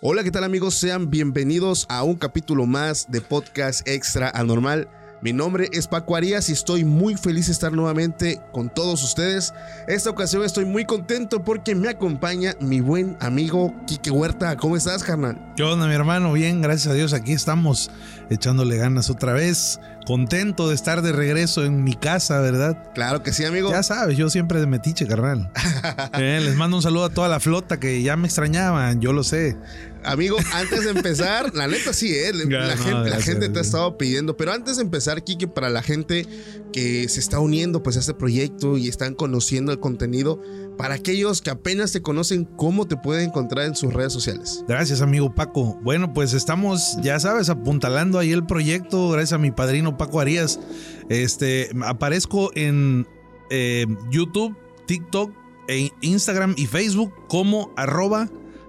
Hola, ¿qué tal amigos? Sean bienvenidos a un capítulo más de Podcast Extra Anormal. Mi nombre es Paco Arias y estoy muy feliz de estar nuevamente con todos ustedes. Esta ocasión estoy muy contento porque me acompaña mi buen amigo Quique Huerta. ¿Cómo estás, carnal? ¿Qué onda, mi hermano? Bien, gracias a Dios, aquí estamos echándole ganas otra vez. Contento de estar de regreso en mi casa, ¿verdad? Claro que sí, amigo. Ya sabes, yo siempre de metiche, carnal. Eh, les mando un saludo a toda la flota que ya me extrañaban, yo lo sé. Amigo, antes de empezar, la neta sí, ¿eh? La, gente, la gracias, gente te ha estado pidiendo. Pero antes de empezar, Kike, para la gente que se está uniendo pues, a este proyecto y están conociendo el contenido, para aquellos que apenas te conocen, ¿cómo te pueden encontrar en sus redes sociales? Gracias, amigo Paco. Bueno, pues estamos, ya sabes, apuntalando ahí el proyecto, gracias a mi padrino Paco Arias. Este, aparezco en eh, YouTube, TikTok, e Instagram y Facebook como arroba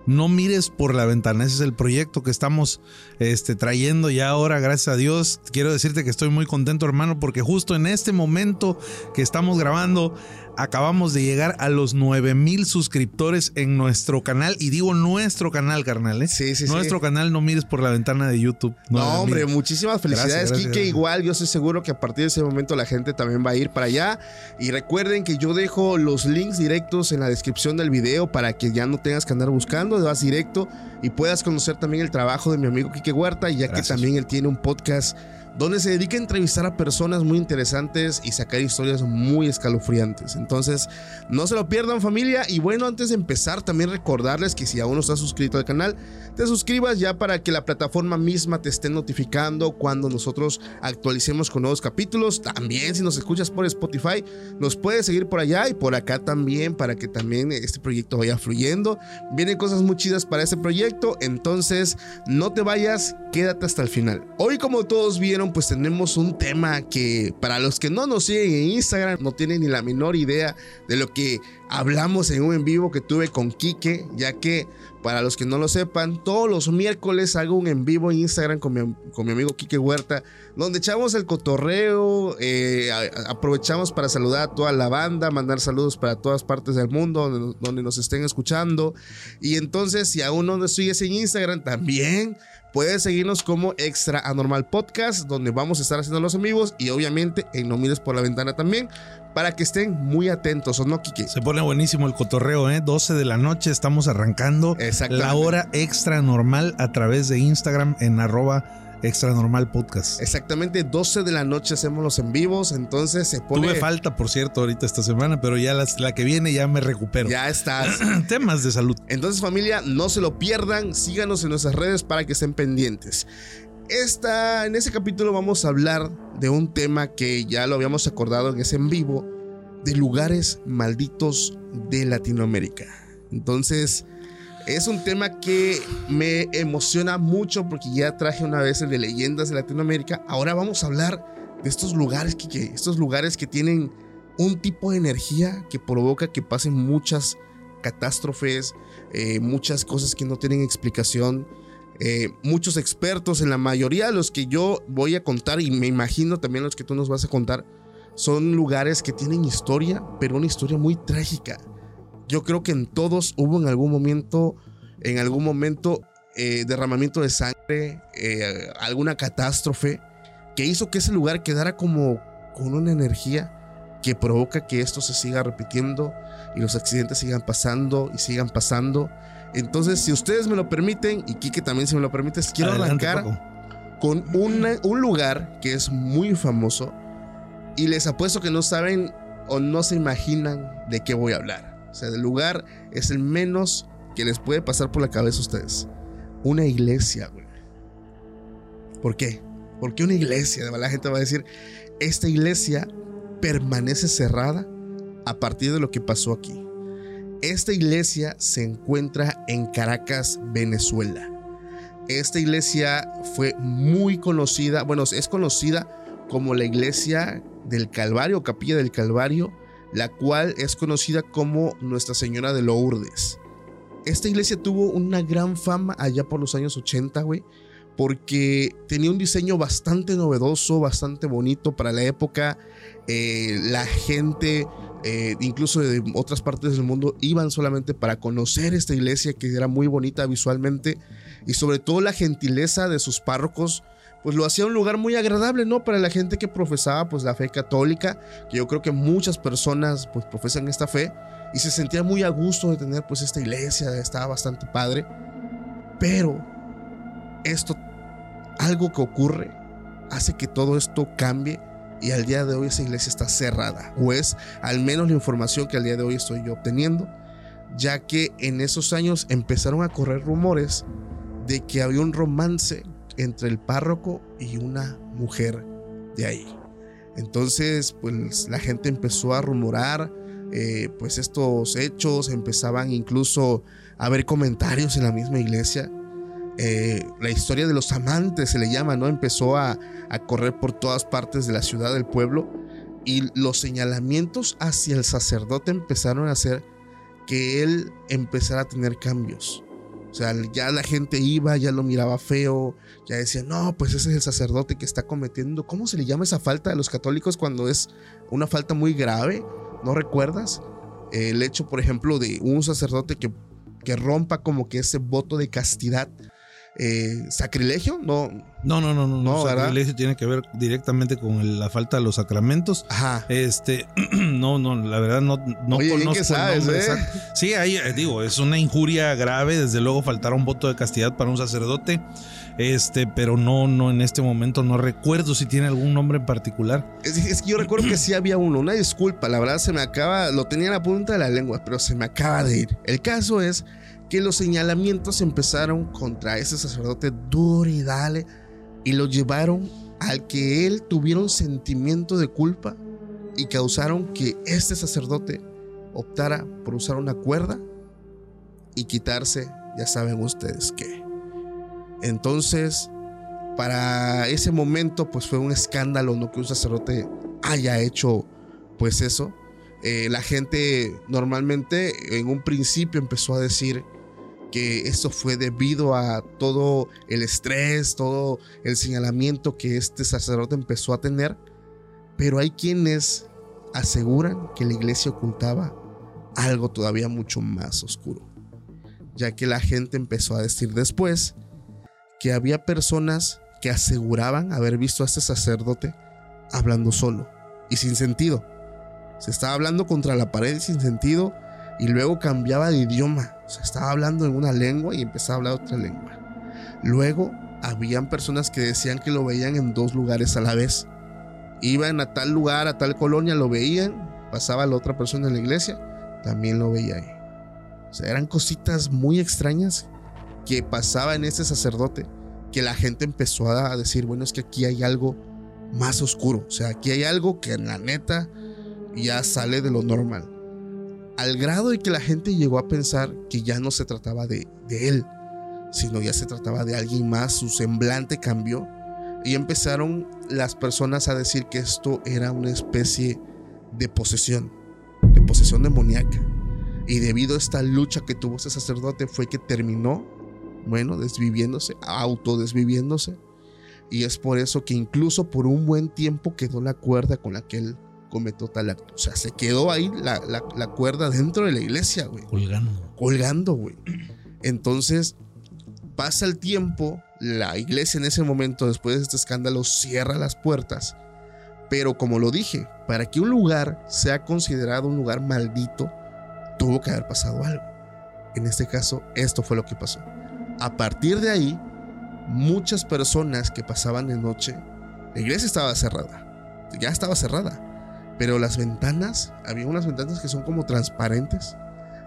no mires por la ventana. Ese es el proyecto que estamos este, trayendo ya ahora, gracias a Dios. Quiero decirte que estoy muy contento, hermano, porque justo en este momento que estamos grabando, acabamos de llegar a los 9 mil suscriptores en nuestro canal. Y digo nuestro canal, carnal, ¿eh? Sí, sí, sí. Nuestro canal, no mires por la ventana de YouTube. No, 9,000. hombre, muchísimas felicidades, Kike. Igual, yo estoy seguro que a partir de ese momento la gente también va a ir para allá. Y recuerden que yo dejo los links directos en la descripción del video para que ya no tengas que andar buscando, vas directo y puedas conocer también el trabajo de mi amigo Kike Huerta, ya que también él tiene un podcast donde se dedica a entrevistar a personas muy interesantes y sacar historias muy escalofriantes. Entonces, no se lo pierdan familia. Y bueno, antes de empezar, también recordarles que si aún no estás suscrito al canal, te suscribas ya para que la plataforma misma te esté notificando cuando nosotros actualicemos con nuevos capítulos. También si nos escuchas por Spotify, nos puedes seguir por allá y por acá también para que también este proyecto vaya fluyendo. Vienen cosas muy chidas para este proyecto, entonces no te vayas, quédate hasta el final. Hoy como todos vieron, pues tenemos un tema que para los que no nos siguen en Instagram no tienen ni la menor idea de lo que hablamos en un en vivo que tuve con Quique, ya que para los que no lo sepan, todos los miércoles hago un en vivo en Instagram con mi, con mi amigo Quique Huerta, donde echamos el cotorreo, eh, aprovechamos para saludar a toda la banda, mandar saludos para todas partes del mundo donde nos estén escuchando. Y entonces, si aún no nos sigues en Instagram, también puedes seguirnos como Extra Anormal Podcast, donde vamos a estar haciendo los vivos y obviamente en No Mires por la Ventana también, para que estén muy atentos, ¿o no, Quique? Se pone buenísimo el cotorreo, ¿eh? 12 de la noche estamos arrancando la hora extra normal a través de Instagram en arroba extra normal podcast. Exactamente 12 de la noche hacemos los en vivos, entonces se pone... Tuve falta, por cierto, ahorita esta semana, pero ya las- la que viene ya me recupero. Ya estás. Temas de salud. Entonces familia, no se lo pierdan, síganos en nuestras redes para que estén pendientes. Esta, en ese capítulo vamos a hablar de un tema que ya lo habíamos acordado en ese en vivo, de lugares malditos de Latinoamérica. Entonces, es un tema que me emociona mucho porque ya traje una vez el de leyendas de Latinoamérica. Ahora vamos a hablar de estos lugares que, estos lugares que tienen un tipo de energía que provoca que pasen muchas catástrofes, eh, muchas cosas que no tienen explicación. Eh, muchos expertos, en la mayoría de los que yo voy a contar, y me imagino también los que tú nos vas a contar, son lugares que tienen historia, pero una historia muy trágica. Yo creo que en todos hubo en algún momento, en algún momento, eh, derramamiento de sangre, eh, alguna catástrofe que hizo que ese lugar quedara como con una energía que provoca que esto se siga repitiendo y los accidentes sigan pasando y sigan pasando. Entonces, si ustedes me lo permiten, y Kike también si me lo permites, quiero Adelante, arrancar Paco. con una- un lugar que es muy famoso y les apuesto que no saben o no se imaginan de qué voy a hablar. O sea, el lugar es el menos que les puede pasar por la cabeza a ustedes. Una iglesia, güey. ¿Por qué? ¿Por qué una iglesia? La gente va a decir, esta iglesia permanece cerrada a partir de lo que pasó aquí. Esta iglesia se encuentra en Caracas, Venezuela. Esta iglesia fue muy conocida, bueno, es conocida como la iglesia del Calvario, Capilla del Calvario, la cual es conocida como Nuestra Señora de Lourdes. Esta iglesia tuvo una gran fama allá por los años 80, güey, porque tenía un diseño bastante novedoso, bastante bonito para la época. Eh, la gente, eh, incluso de otras partes del mundo, iban solamente para conocer esta iglesia que era muy bonita visualmente y sobre todo la gentileza de sus párrocos pues lo hacía un lugar muy agradable, ¿no? Para la gente que profesaba pues la fe católica, que yo creo que muchas personas pues profesan esta fe y se sentía muy a gusto de tener pues esta iglesia, estaba bastante padre. Pero esto, algo que ocurre, hace que todo esto cambie y al día de hoy esa iglesia está cerrada, o es al menos la información que al día de hoy estoy yo obteniendo, ya que en esos años empezaron a correr rumores de que había un romance entre el párroco y una mujer de ahí. Entonces, pues la gente empezó a rumorar, eh, pues estos hechos, empezaban incluso a haber comentarios en la misma iglesia. Eh, la historia de los amantes se le llama, ¿no? Empezó a, a correr por todas partes de la ciudad, del pueblo, y los señalamientos hacia el sacerdote empezaron a hacer que él empezara a tener cambios. O sea, ya la gente iba, ya lo miraba feo, ya decía, no, pues ese es el sacerdote que está cometiendo. ¿Cómo se le llama esa falta a los católicos cuando es una falta muy grave? ¿No recuerdas? El hecho, por ejemplo, de un sacerdote que, que rompa como que ese voto de castidad. Eh, ¿Sacrilegio? No. No, no, no, no. No, sacrilegio tiene que ver directamente con la falta de los sacramentos. Ajá. Este, no, no, la verdad no, no Oye, conozco que el nombre ¿eh? Sí, ahí eh, digo, es una injuria grave, desde luego faltará un voto de castidad para un sacerdote. Este, pero no, no, en este momento no recuerdo si tiene algún nombre en particular. Es, es que yo recuerdo que sí había uno. Una disculpa, la verdad se me acaba, lo tenía en la punta de la lengua, pero se me acaba de ir. El caso es que los señalamientos empezaron contra ese sacerdote duro y dale y lo llevaron al que él tuviera un sentimiento de culpa y causaron que este sacerdote optara por usar una cuerda y quitarse, ya saben ustedes qué. Entonces, para ese momento, pues fue un escándalo, ¿no? Que un sacerdote haya hecho, pues eso. Eh, la gente normalmente en un principio empezó a decir que esto fue debido a todo el estrés, todo el señalamiento que este sacerdote empezó a tener. Pero hay quienes aseguran que la iglesia ocultaba algo todavía mucho más oscuro. Ya que la gente empezó a decir después que había personas que aseguraban haber visto a este sacerdote hablando solo y sin sentido. Se estaba hablando contra la pared sin sentido y luego cambiaba de idioma. O estaba hablando en una lengua y empezaba a hablar otra lengua. Luego, habían personas que decían que lo veían en dos lugares a la vez. Iban a tal lugar, a tal colonia, lo veían, pasaba la otra persona en la iglesia, también lo veía ahí. O sea, eran cositas muy extrañas que pasaba en ese sacerdote, que la gente empezó a decir, bueno, es que aquí hay algo más oscuro. O sea, aquí hay algo que en la neta ya sale de lo normal al grado de que la gente llegó a pensar que ya no se trataba de, de, él, sino ya se trataba de alguien más, su semblante cambió y empezaron las personas a decir que esto era una especie de posesión, de posesión demoníaca. Y debido a esta lucha que tuvo ese sacerdote fue que terminó, bueno, desviviéndose, autodesviviéndose. Y es por eso que incluso por un buen tiempo quedó la cuerda con la que él cometió tal acto. O sea, se quedó ahí la, la, la cuerda dentro de la iglesia, güey. Colgando. Colgando, güey. Entonces, pasa el tiempo, la iglesia en ese momento, después de este escándalo, cierra las puertas. Pero como lo dije, para que un lugar sea considerado un lugar maldito, tuvo que haber pasado algo. En este caso, esto fue lo que pasó. A partir de ahí, muchas personas que pasaban de noche, la iglesia estaba cerrada, ya estaba cerrada, pero las ventanas, había unas ventanas que son como transparentes.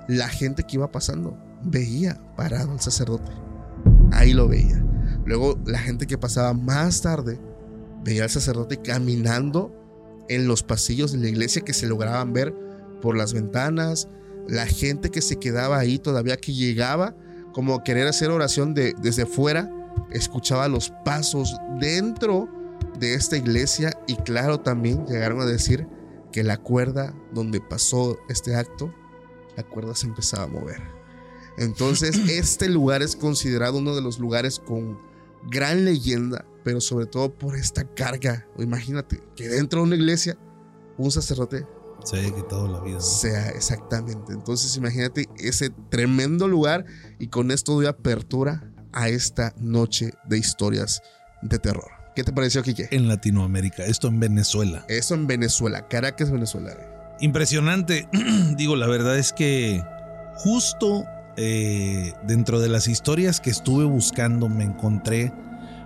La gente que iba pasando veía parado al sacerdote. Ahí lo veía. Luego la gente que pasaba más tarde veía al sacerdote caminando en los pasillos de la iglesia que se lograban ver por las ventanas. La gente que se quedaba ahí todavía que llegaba como a querer hacer oración de, desde fuera, escuchaba los pasos dentro de esta iglesia y claro también llegaron a decir que la cuerda donde pasó este acto, la cuerda se empezaba a mover. Entonces este lugar es considerado uno de los lugares con gran leyenda, pero sobre todo por esta carga. Imagínate que dentro de una iglesia, un sacerdote se haya quitado la vida. Sea exactamente. Entonces imagínate ese tremendo lugar y con esto doy apertura a esta noche de historias de terror. ¿Qué te pareció, Kike? En Latinoamérica, esto en Venezuela. Esto en Venezuela, Caracas, Venezuela. Impresionante. Digo, la verdad es que justo eh, dentro de las historias que estuve buscando me encontré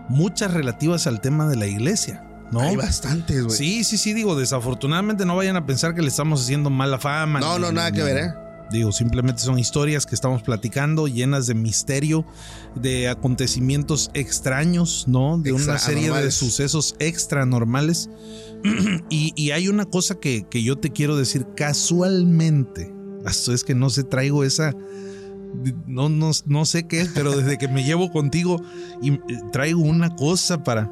muchas relativas al tema de la iglesia. ¿no? Hay bastantes, güey. Sí, sí, sí, digo, desafortunadamente no vayan a pensar que le estamos haciendo mala fama. No, no, nada que ver, ¿eh? Digo, simplemente son historias que estamos platicando, llenas de misterio, de acontecimientos extraños, ¿no? De una serie de sucesos extra normales. y, y, hay una cosa que, que, yo te quiero decir casualmente. Esto es que no sé, traigo esa. No, no, no sé qué es, pero desde que me llevo contigo y traigo una cosa para.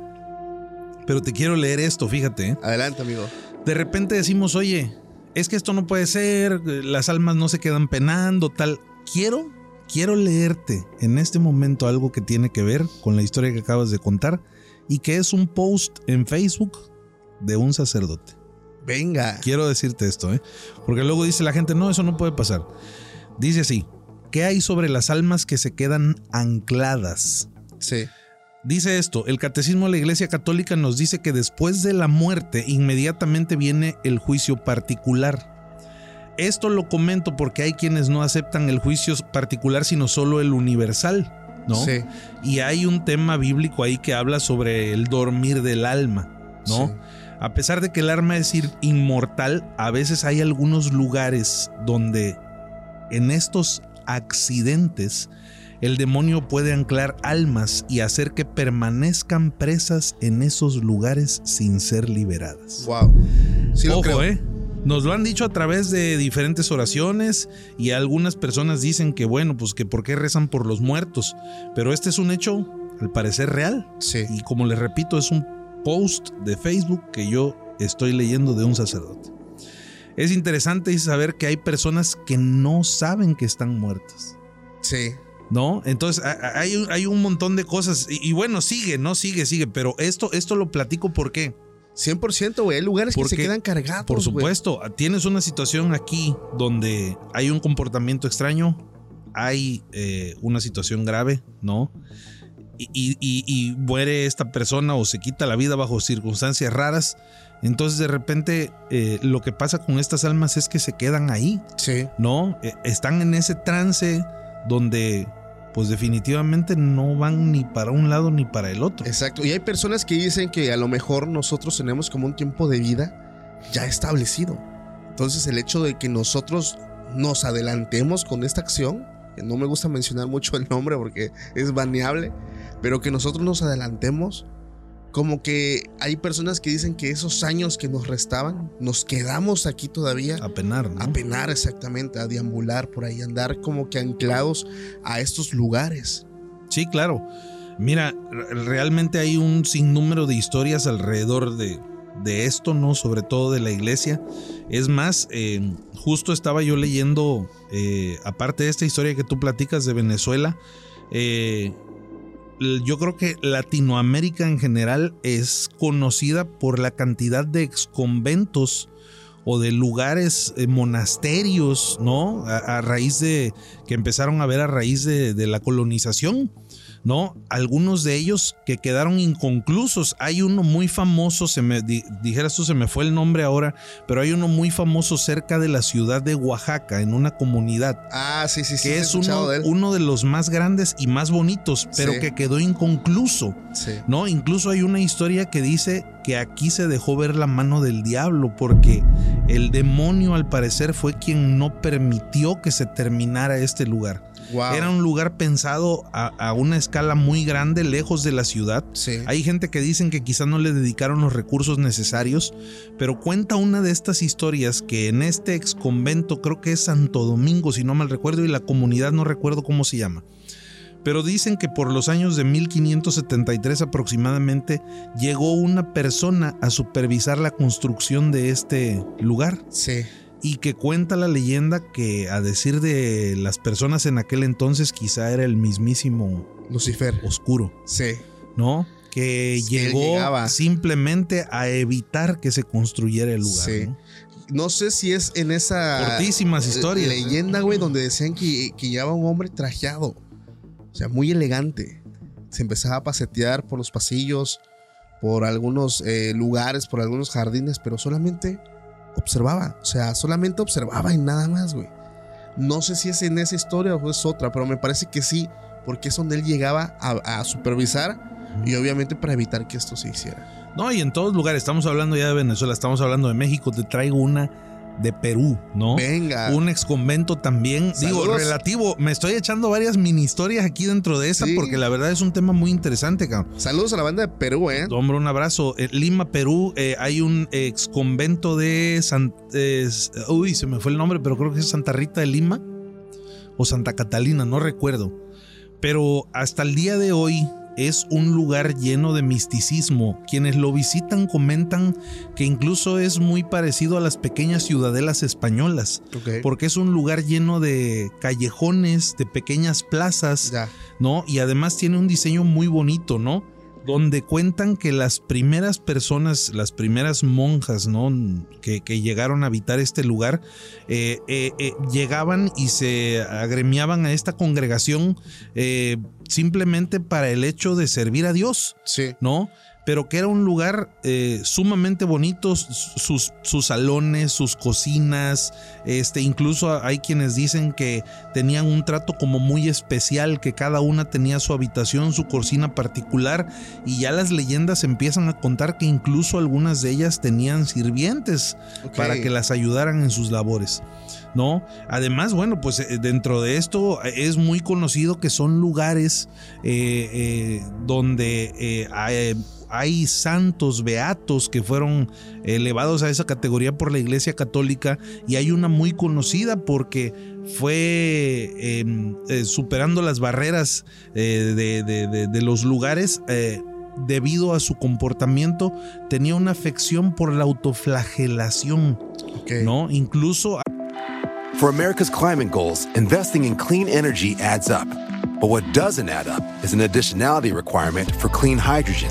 Pero te quiero leer esto, fíjate. ¿eh? Adelante, amigo. De repente decimos, oye, es que esto no puede ser, las almas no se quedan penando, tal. Quiero, quiero leerte en este momento algo que tiene que ver con la historia que acabas de contar y que es un post en Facebook de un sacerdote. Venga. Quiero decirte esto, ¿eh? Porque luego dice la gente, no, eso no puede pasar. Dice así, ¿qué hay sobre las almas que se quedan ancladas? Sí. Dice esto, el catecismo de la Iglesia Católica nos dice que después de la muerte inmediatamente viene el juicio particular. Esto lo comento porque hay quienes no aceptan el juicio particular sino solo el universal, ¿no? Sí. Y hay un tema bíblico ahí que habla sobre el dormir del alma, ¿no? Sí. A pesar de que el alma es inmortal, a veces hay algunos lugares donde en estos accidentes el demonio puede anclar almas y hacer que permanezcan presas en esos lugares sin ser liberadas. Wow. Sí lo Ojo, creo. ¿eh? Nos lo han dicho a través de diferentes oraciones y algunas personas dicen que bueno, pues que por qué rezan por los muertos, pero este es un hecho al parecer real. Sí. Y como les repito, es un post de Facebook que yo estoy leyendo de un sacerdote. Es interesante saber que hay personas que no saben que están muertas. Sí. ¿No? Entonces hay, un- hay un montón de cosas. Y, y bueno, sigue, no sigue, sigue. Pero esto, esto lo platico porque, 100%, güey. Hay lugares que se Porque, quedan cargados. por supuesto, tienes una situación aquí donde hay un comportamiento extraño, hay eh, una situación grave, ¿no? Y, y- y- y muere esta persona o se quita la vida bajo circunstancias raras. Entonces de repente eh, lo que pasa con estas almas es que se quedan ahí, Sí. ¿no? Eh, están en ese trance donde pues definitivamente no van ni para un lado ni para el otro. Exacto. Y hay personas que dicen que a lo mejor nosotros tenemos como un tiempo de vida ya establecido. Entonces el hecho de que nosotros nos adelantemos con esta acción, que no me gusta mencionar mucho el nombre porque es baneable, pero que nosotros nos adelantemos, como que hay personas que dicen que esos años que nos restaban, nos quedamos aquí todavía A penar, ¿no? a penar exactamente, a deambular por ahí, andar como que anclados a estos lugares. Sí, claro. Mira, re- realmente hay un sinnúmero de historias alrededor de, de esto, ¿no? Sobre todo de la iglesia. Es más, eh, justo estaba yo leyendo, eh, aparte de esta historia que tú platicas de Venezuela, eh, yo creo que Latinoamérica en general es conocida por la cantidad de exconventos o de lugares, eh, monasterios, ¿no? A, raíz de, que empezaron a ver a raíz de la colonización. ¿No? Algunos de ellos que quedaron inconclusos. Hay uno muy famoso, se me di- esto, se me fue el nombre ahora, pero hay uno muy famoso cerca de la ciudad de Oaxaca, en una comunidad Ah, sí, sí, sí. que es uno, de él. uno de los más grandes y más bonitos, pero Sí. que quedó inconcluso. Sí. ¿no? Incluso hay una historia que dice que aquí se dejó ver la mano del diablo porque el demonio al parecer fue quien no permitió que se terminara este lugar. Wow. Era un lugar pensado a, a una escala muy grande, lejos de la ciudad. Sí. Hay gente que dicen que quizá no le dedicaron los recursos necesarios, pero cuenta una de estas historias que en este ex convento, creo que es Santo Domingo, si no mal recuerdo, y la comunidad no recuerdo cómo se llama. Pero dicen que por los años de 1573 aproximadamente llegó una persona a supervisar la construcción de este lugar Sí. Y que cuenta la leyenda que a decir de las personas en aquel entonces quizá era el mismísimo Lucifer. oscuro. Sí. ¿no? Que Sí, llegó simplemente a evitar que se construyera el lugar. Sí. ¿no? No sé si es en esa Cortísimas historias. leyenda, güey, donde decían que, que llevaba un hombre trajeado. O sea, muy elegante. Se empezaba a pasetear por los pasillos, por algunos eh, lugares, por algunos jardines, pero solamente observaba. O sea, solamente observaba y nada más, güey. No sé si es en esa historia o es otra, pero me parece que sí, porque es donde él llegaba a, a supervisar y obviamente para evitar que esto se hiciera. No, y en todos lugares, estamos hablando ya de Venezuela, estamos hablando de México, te traigo una de Perú, ¿no? Venga. Un ex convento también. Digo, relativo. Me estoy echando varias mini historias aquí dentro de esa Sí. porque la verdad es un tema muy interesante, cabrón. Saludos a la banda de Perú, ¿eh? Hombre, un abrazo. En Lima, Perú, eh, hay un ex convento de San, eh, uy, se me fue el nombre, pero creo que es Santa Rita de Lima o Santa Catalina, no recuerdo. Pero hasta el día de hoy es un lugar lleno de misticismo. Quienes lo visitan comentan que incluso es muy parecido a las pequeñas ciudadelas españolas, porque es un lugar lleno de callejones, de pequeñas plazas, Ya. ¿no? Y además tiene un diseño muy bonito, ¿no? Donde cuentan que las primeras personas, las primeras monjas, ¿no? Que, que llegaron a habitar este lugar, eh, eh, eh, llegaban y se agremiaban a esta congregación simplemente para el hecho de servir a Dios, Sí. ¿no? Pero que era un lugar eh, sumamente bonito, sus, sus salones, sus cocinas, este, incluso hay quienes dicen que tenían un trato como muy especial, que cada una tenía su habitación, su cocina particular, y ya las leyendas empiezan a contar que incluso algunas de ellas tenían sirvientes para que las ayudaran en sus labores. ¿No? Además, bueno, pues eh, dentro de esto eh, es muy conocido que son lugares eh, eh, donde hay, hay santos beatos que fueron elevados a esa categoría por la Iglesia Católica y hay una muy conocida porque fue eh, eh, superando las barreras eh, de, de- de- de los lugares. eh, debido a su comportamiento, tenía una afección por la autoflagelación, Ok. ¿no? Incluso For America's climate goals, investing in clean energy adds up. But what doesn't add up is an additionality requirement for clean hydrogen.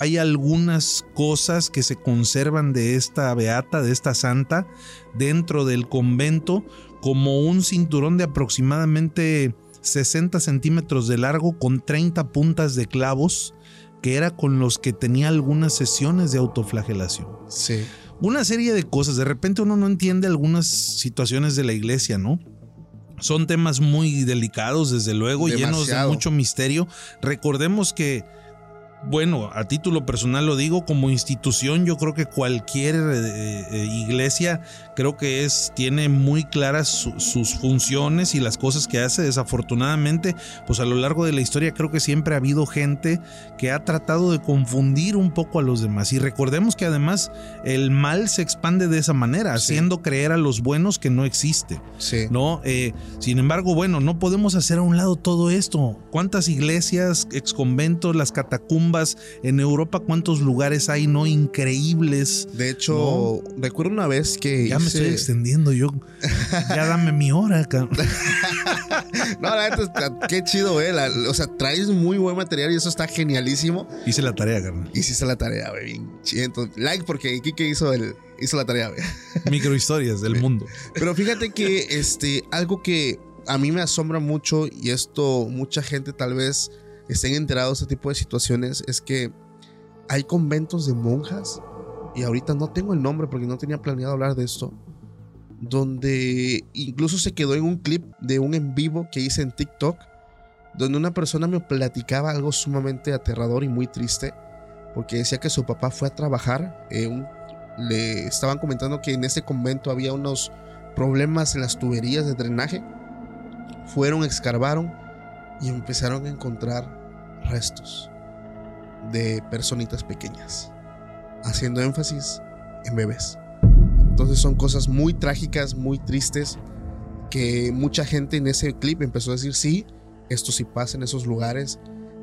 Hay algunas cosas que se conservan de esta beata, de esta santa, dentro del convento, como un cinturón de aproximadamente 60 centímetros de largo con 30 puntas de clavos, que era con los que tenía algunas sesiones de autoflagelación. Sí. Una serie de cosas, de repente uno no entiende algunas situaciones de la iglesia, ¿no? Son temas muy delicados, desde luego, llenos de mucho misterio. Recordemos que bueno, a título personal lo digo, como institución, yo creo que cualquier eh, eh, iglesia creo que es, tiene muy claras sus funciones y las cosas que hace. Desafortunadamente, pues a lo largo de la historia creo que siempre ha habido gente que ha tratado de confundir un poco a los demás. Y recordemos que además el mal se expande de esa manera, haciendo creer a los buenos que no existe. Sí. ¿no? Eh, sin embargo, bueno, no podemos hacer a un lado todo esto. ¿Cuántas iglesias, exconventos, las catacumbas en Europa, cuántos lugares hay no increíbles? De hecho, recuerdo una vez que ya me estoy extendiendo yo. ya dame mi hora, no, la neta, qué chido, eh. o sea, traes muy buen material y eso está genialísimo. Hice la tarea, carnal. Hiciste la tarea, güey. like porque Kike hizo el, hizo la tarea, güey. Microhistorias del mundo. Pero fíjate que este, algo que a mí me asombra mucho y esto mucha gente tal vez estén enterados de este tipo de situaciones es que hay conventos de monjas y ahorita no tengo el nombre porque no tenía planeado hablar de esto donde incluso se quedó en un clip de un en vivo que hice en TikTok donde una persona me platicaba algo sumamente aterrador y muy triste porque decía que su papá fue a trabajar eh, le estaban comentando que en ese convento había unos problemas en las tuberías de drenaje. Fueron, escarbaron y empezaron a encontrar restos de personitas pequeñas, haciendo énfasis en bebés. Entonces son cosas muy trágicas, muy tristes, que mucha gente en ese clip empezó a decir, sí, esto sí pasa en esos lugares,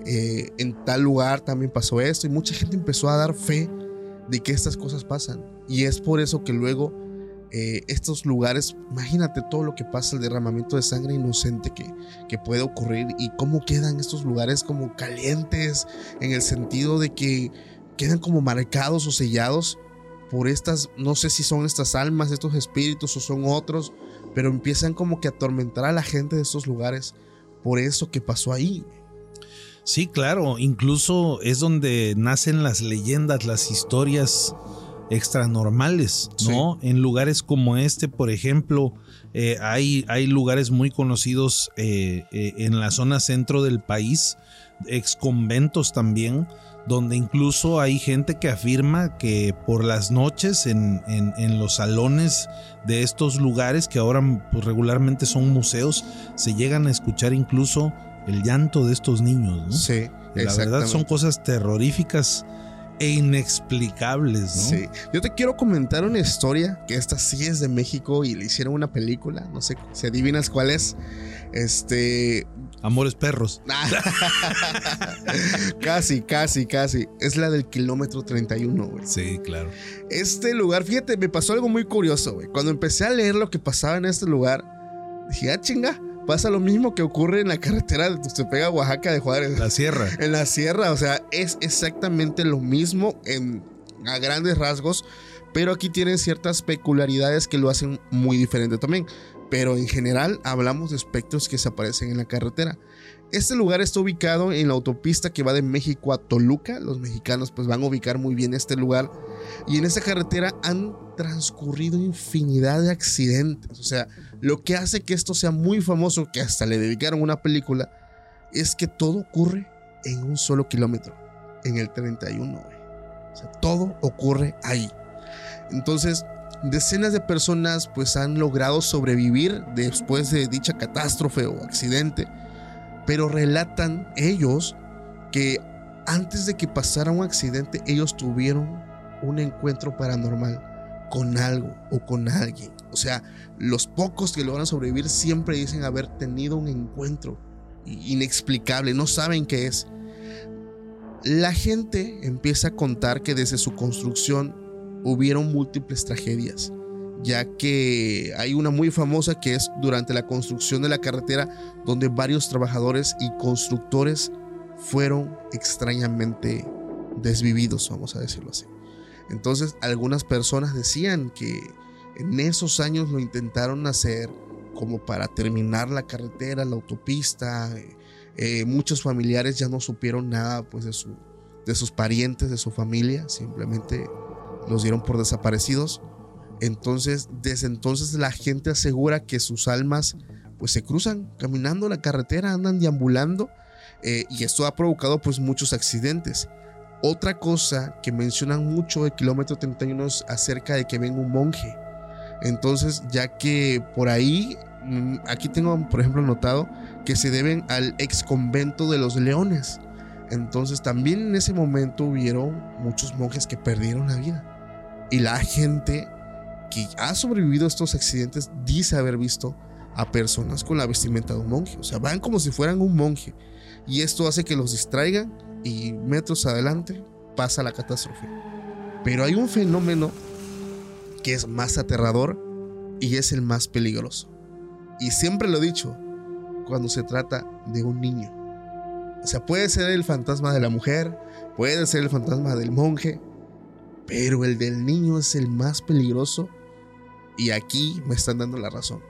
eh, en tal lugar también pasó esto, y mucha gente empezó a dar fe de que estas cosas pasan. Y es por eso que luego eh, estos lugares, imagínate todo lo que pasa, el derramamiento de sangre inocente que, que puede ocurrir y cómo quedan estos lugares como calientes en el sentido de que quedan como marcados o sellados por estas, no sé si son estas almas, estos espíritus o son otros, pero empiezan como que a atormentar a la gente de estos lugares por eso que pasó ahí. Sí, claro, incluso es donde nacen las leyendas, las historias extranormales, ¿no? En lugares como este, por ejemplo, eh, hay, hay, lugares muy conocidos eh, eh, en la zona centro del país, ex conventos también, donde incluso hay gente que afirma que por las noches en, en, los salones de estos lugares, que ahora pues, regularmente son museos, se llegan a escuchar incluso el llanto de estos niños, ¿no? Sí. La verdad son cosas terroríficas e inexplicables, ¿no? Sí. Yo te quiero comentar una historia que esta sí es de México y le hicieron una película, no sé si adivinas cuál es. Este, Amores perros. casi, casi, casi. Es la del kilómetro 31, güey. Sí, claro. Este lugar, fíjate, me pasó algo muy curioso, güey. Cuando empecé a leer lo que pasaba en este lugar, dije, ah, chinga, pasa lo mismo que ocurre en la carretera de pega Oaxaca de Juárez. La sierra. en la sierra, o sea, es exactamente lo mismo en, a grandes rasgos, pero aquí tienen ciertas peculiaridades que lo hacen muy diferente también. Pero en general hablamos de espectros que se aparecen en la carretera. Este lugar está ubicado en la autopista que va de México a Toluca. Los mexicanos pues van a ubicar muy bien este lugar. Y en esta carretera han transcurrido infinidad de accidentes. O sea, lo que hace que esto sea muy famoso, que hasta le dedicaron una película, es que todo ocurre en un solo kilómetro, en el 31. O todo ocurre ahí. Entonces, decenas de personas pues han logrado sobrevivir después de dicha catástrofe o accidente, pero relatan ellos que antes de que pasara un accidente ellos tuvieron un encuentro paranormal con algo o con alguien. O sea, los pocos que logran sobrevivir siempre dicen haber tenido un encuentro inexplicable, no saben qué es. La gente empieza a contar que desde su construcción hubieron múltiples tragedias, ya que hay una muy famosa que es durante la construcción de la carretera donde varios trabajadores y constructores fueron extrañamente desvividos, vamos a decirlo así. Entonces algunas personas decían que en esos años lo intentaron hacer como para terminar la carretera, la autopista. Eh, muchos familiares ya no supieron nada pues de, su, de sus parientes, de su familia, simplemente los dieron por desaparecidos. Entonces, desde entonces la gente asegura que sus almas pues se cruzan caminando la carretera, andan deambulando eh, y esto ha provocado pues muchos accidentes. Otra cosa que mencionan mucho el kilómetro 31 es acerca de que venga un monje. Entonces, ya que por ahí, mm, aquí tengo, por ejemplo, notado que se deben al ex convento de los leones. Entonces, también en ese momento hubieron muchos monjes que perdieron la vida. Y la gente que ha sobrevivido a estos accidentes dice haber visto a personas con la vestimenta de un monje. O sea, van como si fueran un monje. Y esto hace que los distraigan y metros adelante pasa la catástrofe. Pero hay un fenómeno que es más aterrador y es el más peligroso. Y siempre lo he dicho, cuando se trata de un niño. O sea, puede ser el fantasma de la mujer, puede ser el fantasma del monje, pero el del niño es el más peligroso y aquí me están dando la razón.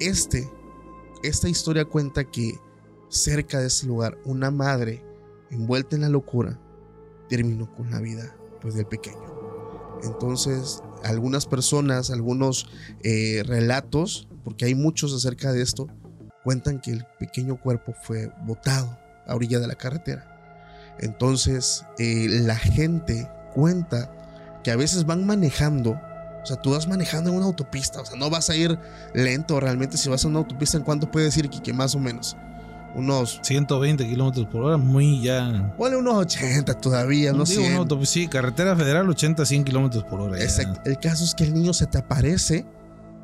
Este, esta historia cuenta que cerca de ese lugar una madre envuelta en la locura terminó con la vida pues del pequeño. Entonces, algunas personas, algunos eh, relatos, porque hay muchos acerca de esto, cuentan que el pequeño cuerpo fue botado a orilla de la carretera. Entonces, eh, la gente cuenta que a veces van manejando, o sea, tú vas manejando en una autopista, o sea, no vas a ir lento realmente. Si vas a una autopista, ¿en cuánto puede decir que más o menos? Unos 120 kilómetros por hora, muy ya. Ponle unos 80 todavía, no sé. sí, carretera federal 80, 100 kilómetros por hora. Exacto. El caso es que el niño se te aparece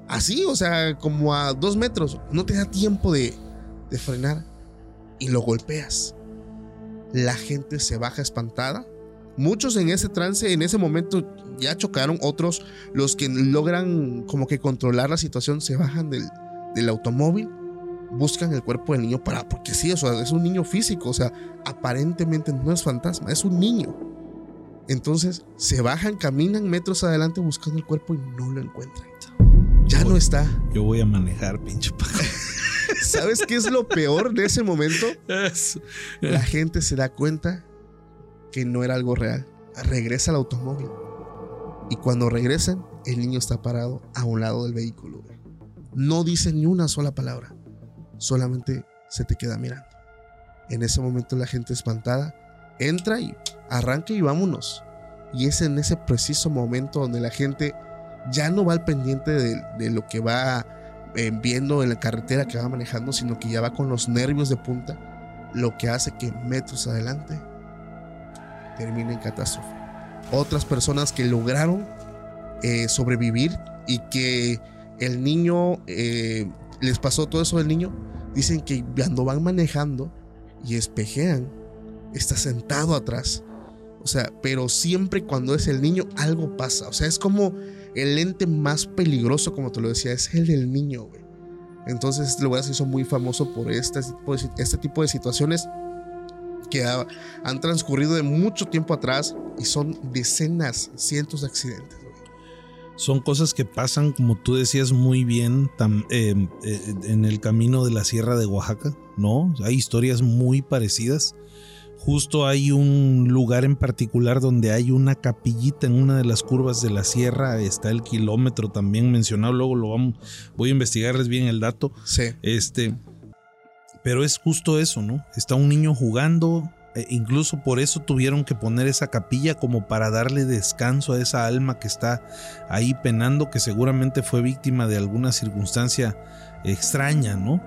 así, o sea, como a dos metros. No te da tiempo de, de frenar y lo golpeas. La gente se baja espantada. Muchos en ese trance, en ese momento ya chocaron. Otros, los que logran como que controlar la situación, se bajan del, del automóvil buscan el cuerpo del niño para, porque sí, o sea, es un niño físico, o sea, aparentemente no es fantasma, es un niño. Entonces se bajan, caminan metros adelante buscando el cuerpo y no lo encuentran. Ya no está. Yo voy a manejar, pinche ¿Sabes qué es lo peor de ese momento? La gente se da cuenta que no era algo real. Regresa al automóvil. Y cuando regresan, el niño está parado a un lado del vehículo. No dice ni una sola palabra solamente se te queda mirando. En ese momento la gente espantada entra y arranca y vámonos. Y es en ese preciso momento donde la gente ya no va al pendiente de, lo que va eh, viendo en la carretera que va manejando, sino que ya va con los nervios de punta, lo que hace que metros adelante termine en catástrofe. Otras personas que lograron eh, sobrevivir y que el niño eh, les pasó todo eso del niño, dicen que cuando van manejando y espejean, está sentado atrás. O sea, pero siempre cuando es el niño, algo pasa. O sea, es como el ente más peligroso, como te lo decía, es el del niño, güey. Entonces, este lugar se hizo muy famoso por este tipo de, este tipo de situaciones que han transcurrido de mucho tiempo atrás y son decenas, cientos de accidentes son cosas que pasan, como tú decías muy bien, eh, eh, en el camino de la Sierra de Oaxaca, ¿no? Hay historias muy parecidas. Justo hay un lugar en particular donde hay una capillita en una de las curvas de la sierra, está el kilómetro también mencionado, luego lo vamos, voy a investigarles bien el dato. Sí. Este, pero es justo eso, ¿no? Está un niño jugando, eh, incluso por eso tuvieron que poner esa capilla como para darle descanso a esa alma que está ahí penando, que seguramente fue víctima de alguna circunstancia extraña, ¿no?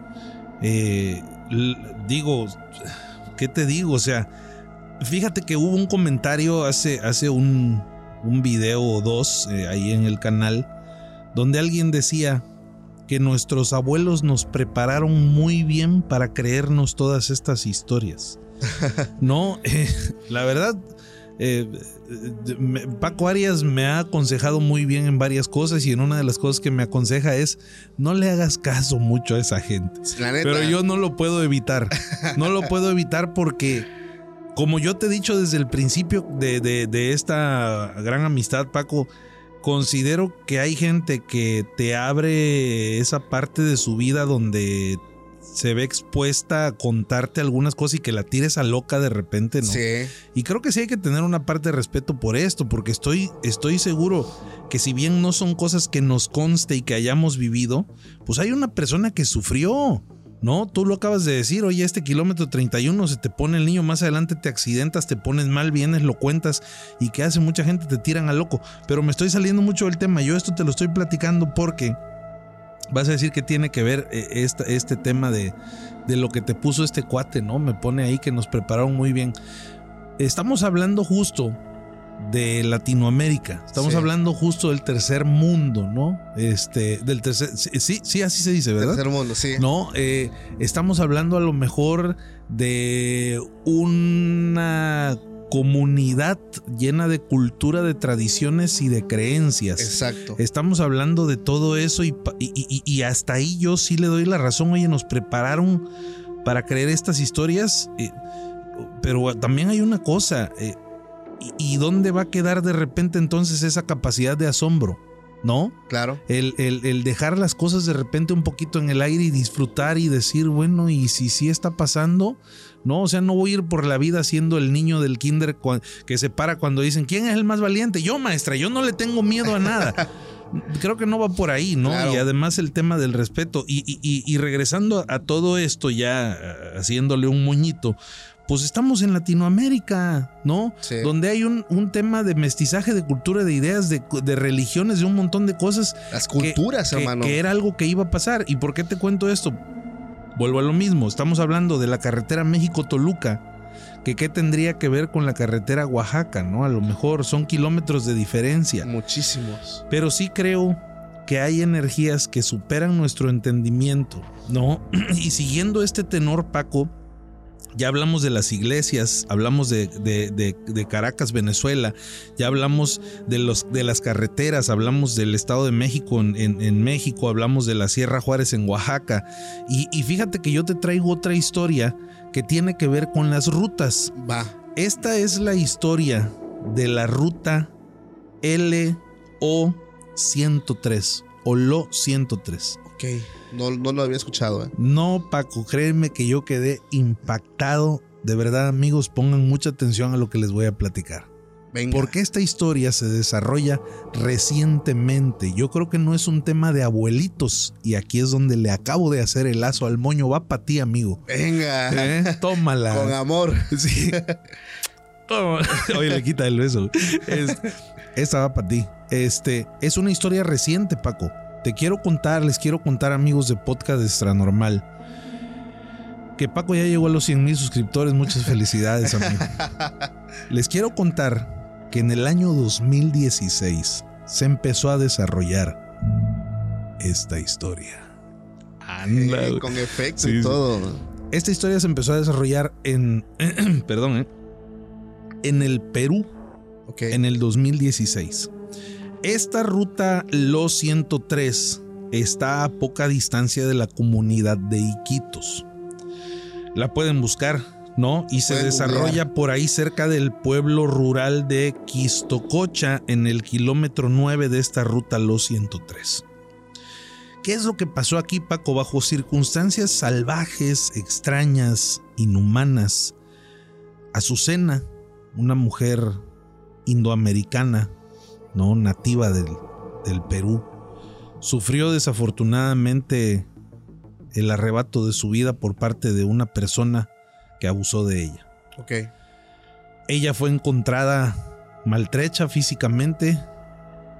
Eh, digo, ¿qué te digo? O sea, fíjate que hubo un comentario hace, hace un, un video o dos eh, ahí en el canal donde alguien decía que nuestros abuelos nos prepararon muy bien para creernos todas estas historias. no, eh, la verdad, eh, Paco Arias me ha aconsejado muy bien en varias cosas y en una de las cosas que me aconseja es no le hagas caso mucho a esa gente. Pero yo no lo puedo evitar. No lo puedo evitar porque, como yo te he dicho desde el principio de, de esta gran amistad, Paco, considero que hay gente que te abre esa parte de su vida donde se ve expuesta a contarte algunas cosas y que la tires a loca de repente, ¿no? Sí. Y creo que sí hay que tener una parte de respeto por esto, porque estoy, estoy seguro que si bien no son cosas que nos conste y que hayamos vivido, pues hay una persona que sufrió. No, tú lo acabas de decir, oye, este kilómetro 31 se te pone el niño, más adelante te accidentas, te pones mal, vienes, lo cuentas y que hace mucha gente te tiran a loco. Pero me estoy saliendo mucho del tema, yo esto te lo estoy platicando porque vas a decir que tiene que ver eh, este, este tema de, de lo que te puso este cuate, ¿no? Me pone ahí que nos prepararon muy bien. Estamos hablando justo de Latinoamérica. Estamos Sí. hablando justo del tercer mundo, ¿no? Este, del tercer, sí, sí, así se dice, ¿verdad? Tercer mundo, sí. No, eh, estamos hablando a lo mejor de una comunidad llena de cultura, de tradiciones y de creencias. Exacto. Estamos hablando de todo eso y, y- hasta ahí yo sí le doy la razón. Oye, nos prepararon para creer estas historias, eh, pero también hay una cosa. eh, y dónde va a quedar de repente entonces esa capacidad de asombro? ¿No? Claro. El, el- el dejar las cosas de repente un poquito en el aire y disfrutar y decir, bueno, y si sí está pasando, no, o sea, no voy a ir por la vida siendo el niño del kinder que se para cuando dicen, ¿quién es el más valiente? Yo, maestra, yo no le tengo miedo a nada. Creo que no va por ahí, ¿no? Claro. Y además el tema del respeto. Y, y- y- y regresando a todo esto, ya eh, haciéndole un moñito, pues estamos en Latinoamérica, ¿no? Sí. Donde hay un, un tema de mestizaje, de cultura, de ideas, de, de religiones, de un montón de cosas Las que- culturas, que, hermano. que era algo que iba a pasar. ¿Y por qué te cuento esto? Vuelvo a lo mismo. Estamos hablando de la carretera México-Toluca. Que qué tendría que ver con la carretera Oaxaca, ¿no? A lo mejor son kilómetros de diferencia. Muchísimos. Pero sí creo que hay energías que superan nuestro entendimiento, ¿no? Y siguiendo este tenor, Paco, ya hablamos de las iglesias, hablamos de, de- de- de Caracas, Venezuela, ya hablamos de, los, de las carreteras, hablamos del Estado de México en, en- en México, hablamos de la Sierra Juárez en Oaxaca. Y, y fíjate que yo te traigo otra historia que tiene que ver con las rutas. Va. Esta es la historia de la ruta LO 103 o LO 103. Ok. No, no lo había escuchado, ¿eh? No, Paco, créeme que yo quedé impactado. De verdad, amigos, pongan mucha atención a lo que les voy a platicar. Venga. Porque esta historia se desarrolla recientemente. Yo creo que no es un tema de abuelitos. Y aquí es donde le acabo de hacer el lazo al moño. Va para ti, amigo. Venga. ¿Eh? Tómala. Con amor. Sí. Oye, le quita el beso. Es- esta va para ti. Este es una historia reciente, Paco. Te quiero contar, les quiero contar, amigos de Podcast Extra Normal, que Paco ya llegó a los 100 mil suscriptores. Muchas felicidades, amigo. Les quiero contar que en el año 2016 se empezó a desarrollar esta historia. Anda, Eh, con efecto Sí, y todo. Esta historia se empezó a desarrollar en, perdón, ¿eh? en el Perú en el 2016. Esta ruta Los 103 está a poca distancia de la comunidad de Iquitos. La pueden buscar, ¿no? Y se Pueden desarrolla por ahí cerca del pueblo rural de Quistococha en el kilómetro 9 de esta ruta Los 103. ¿Qué es lo que pasó aquí, Paco? Bajo circunstancias salvajes, extrañas, inhumanas, Azucena, una mujer indoamericana, ¿no? nativa del, del Perú, sufrió desafortunadamente el arrebato de su vida por parte de una persona que abusó de ella. Ok. Ella fue encontrada maltrecha físicamente,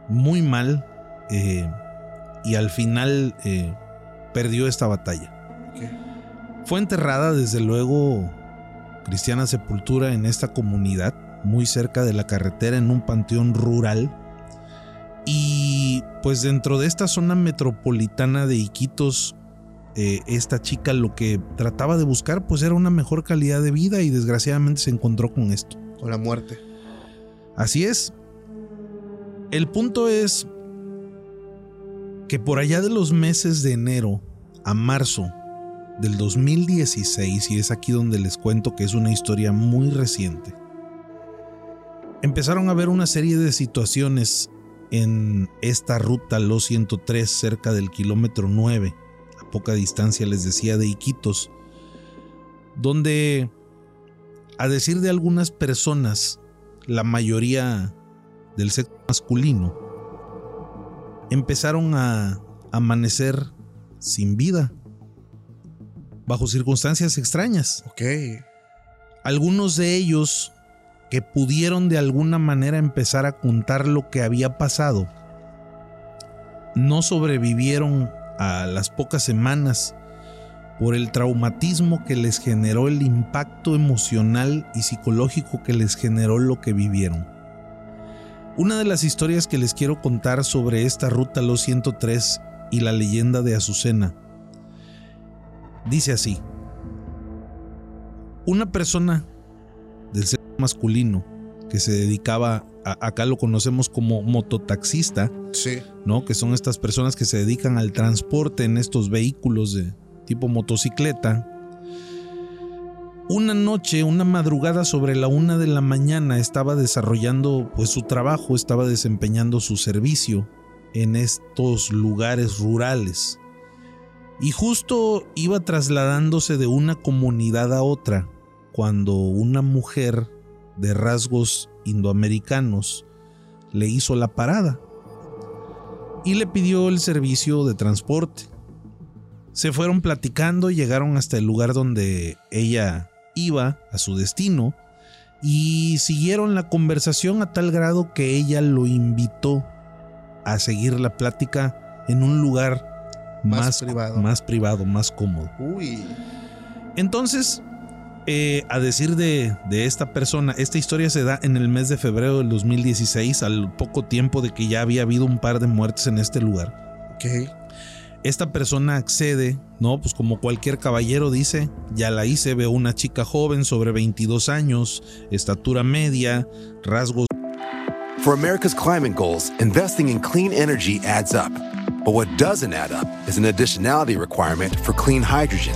muy mal, eh, y al final eh, perdió esta batalla. Fue enterrada desde luego cristiana sepultura en esta comunidad, muy cerca de la carretera, en un panteón rural. Y pues dentro de esta zona metropolitana de Iquitos, eh, esta chica lo que trataba de buscar pues era una mejor calidad de vida y desgraciadamente se encontró con esto. Con la muerte. Así es. El punto es que por allá de los meses de enero a marzo del 2016, y es aquí donde les cuento que es una historia muy reciente, empezaron a haber una serie de situaciones en esta ruta Los 103 cerca del kilómetro 9, a poca distancia les decía de Iquitos, donde a decir de algunas personas, la mayoría del sexo masculino, empezaron a amanecer sin vida. bajo circunstancias extrañas. Ok. Algunos de ellos que pudieron de alguna manera empezar a contar lo que había pasado, no sobrevivieron a las pocas semanas por el traumatismo que les generó el impacto emocional y psicológico que les generó lo que vivieron. Una de las historias que les quiero contar sobre esta ruta Los 103 y la leyenda de Azucena dice así. Una persona del masculino que se dedicaba, a, acá lo conocemos como mototaxista, Sí. ¿no? Que son estas personas que se dedican al transporte en estos vehículos de tipo motocicleta. Una noche, una madrugada sobre la una de la mañana estaba desarrollando pues su trabajo, estaba desempeñando su servicio en estos lugares rurales. Y justo iba trasladándose de una comunidad a otra cuando una mujer de rasgos indoamericanos le hizo la parada y le pidió el servicio de transporte. Se fueron platicando y llegaron hasta el lugar donde ella iba a su destino y siguieron la conversación a tal grado que ella lo invitó a seguir la plática en un lugar Más más, privado. más privado, más cómodo. Uy. Entonces, eh, a decir de, de esta persona, esta historia se da en el mes de febrero del 2016, al poco tiempo de que ya había habido un par de muertes en este lugar. Ok. Esta persona accede, ¿no? Pues como cualquier caballero dice, ya la hice, veo una chica joven sobre 22 años, estatura media, rasgos For America's climate goals, investing in clean energy adds up. But what doesn't add up is an additionality requirement for clean hydrogen.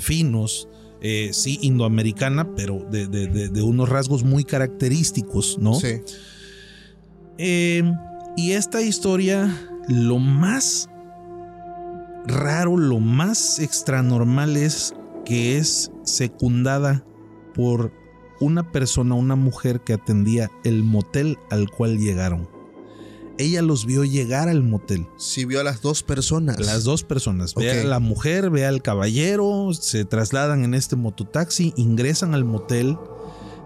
Finos, eh, sí, indoamericana, pero de, de- de- de unos rasgos muy característicos, ¿no? Sí. Eh, y esta historia, lo más raro, lo más extranormal es que es secundada por una persona, una mujer que atendía el motel al cual llegaron. Ella los vio llegar al motel. Sí vio a las dos personas. Las dos personas. Ve a la mujer, ve al caballero, se trasladan en este mototaxi, ingresan al motel.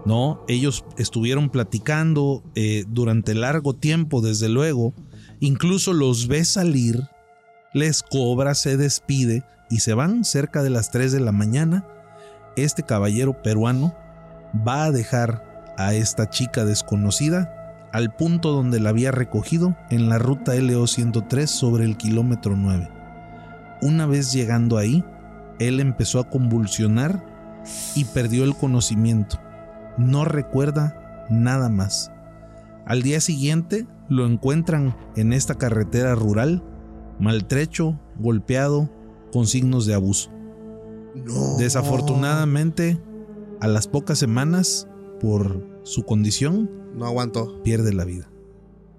¿no? Ellos estuvieron platicando eh, durante largo tiempo, desde luego. Incluso los ve salir, les cobra, se despide y se van cerca de las 3 de la mañana. Este caballero peruano va a dejar a esta chica desconocida al punto donde la había recogido en la ruta LO 103 sobre el kilómetro 9. Una vez llegando ahí, él empezó a convulsionar y perdió el conocimiento. No recuerda nada más. Al día siguiente lo encuentran en esta carretera rural, maltrecho, golpeado, con signos de abuso. No. Desafortunadamente, a las pocas semanas, por su condición, No aguantó. pierde la vida.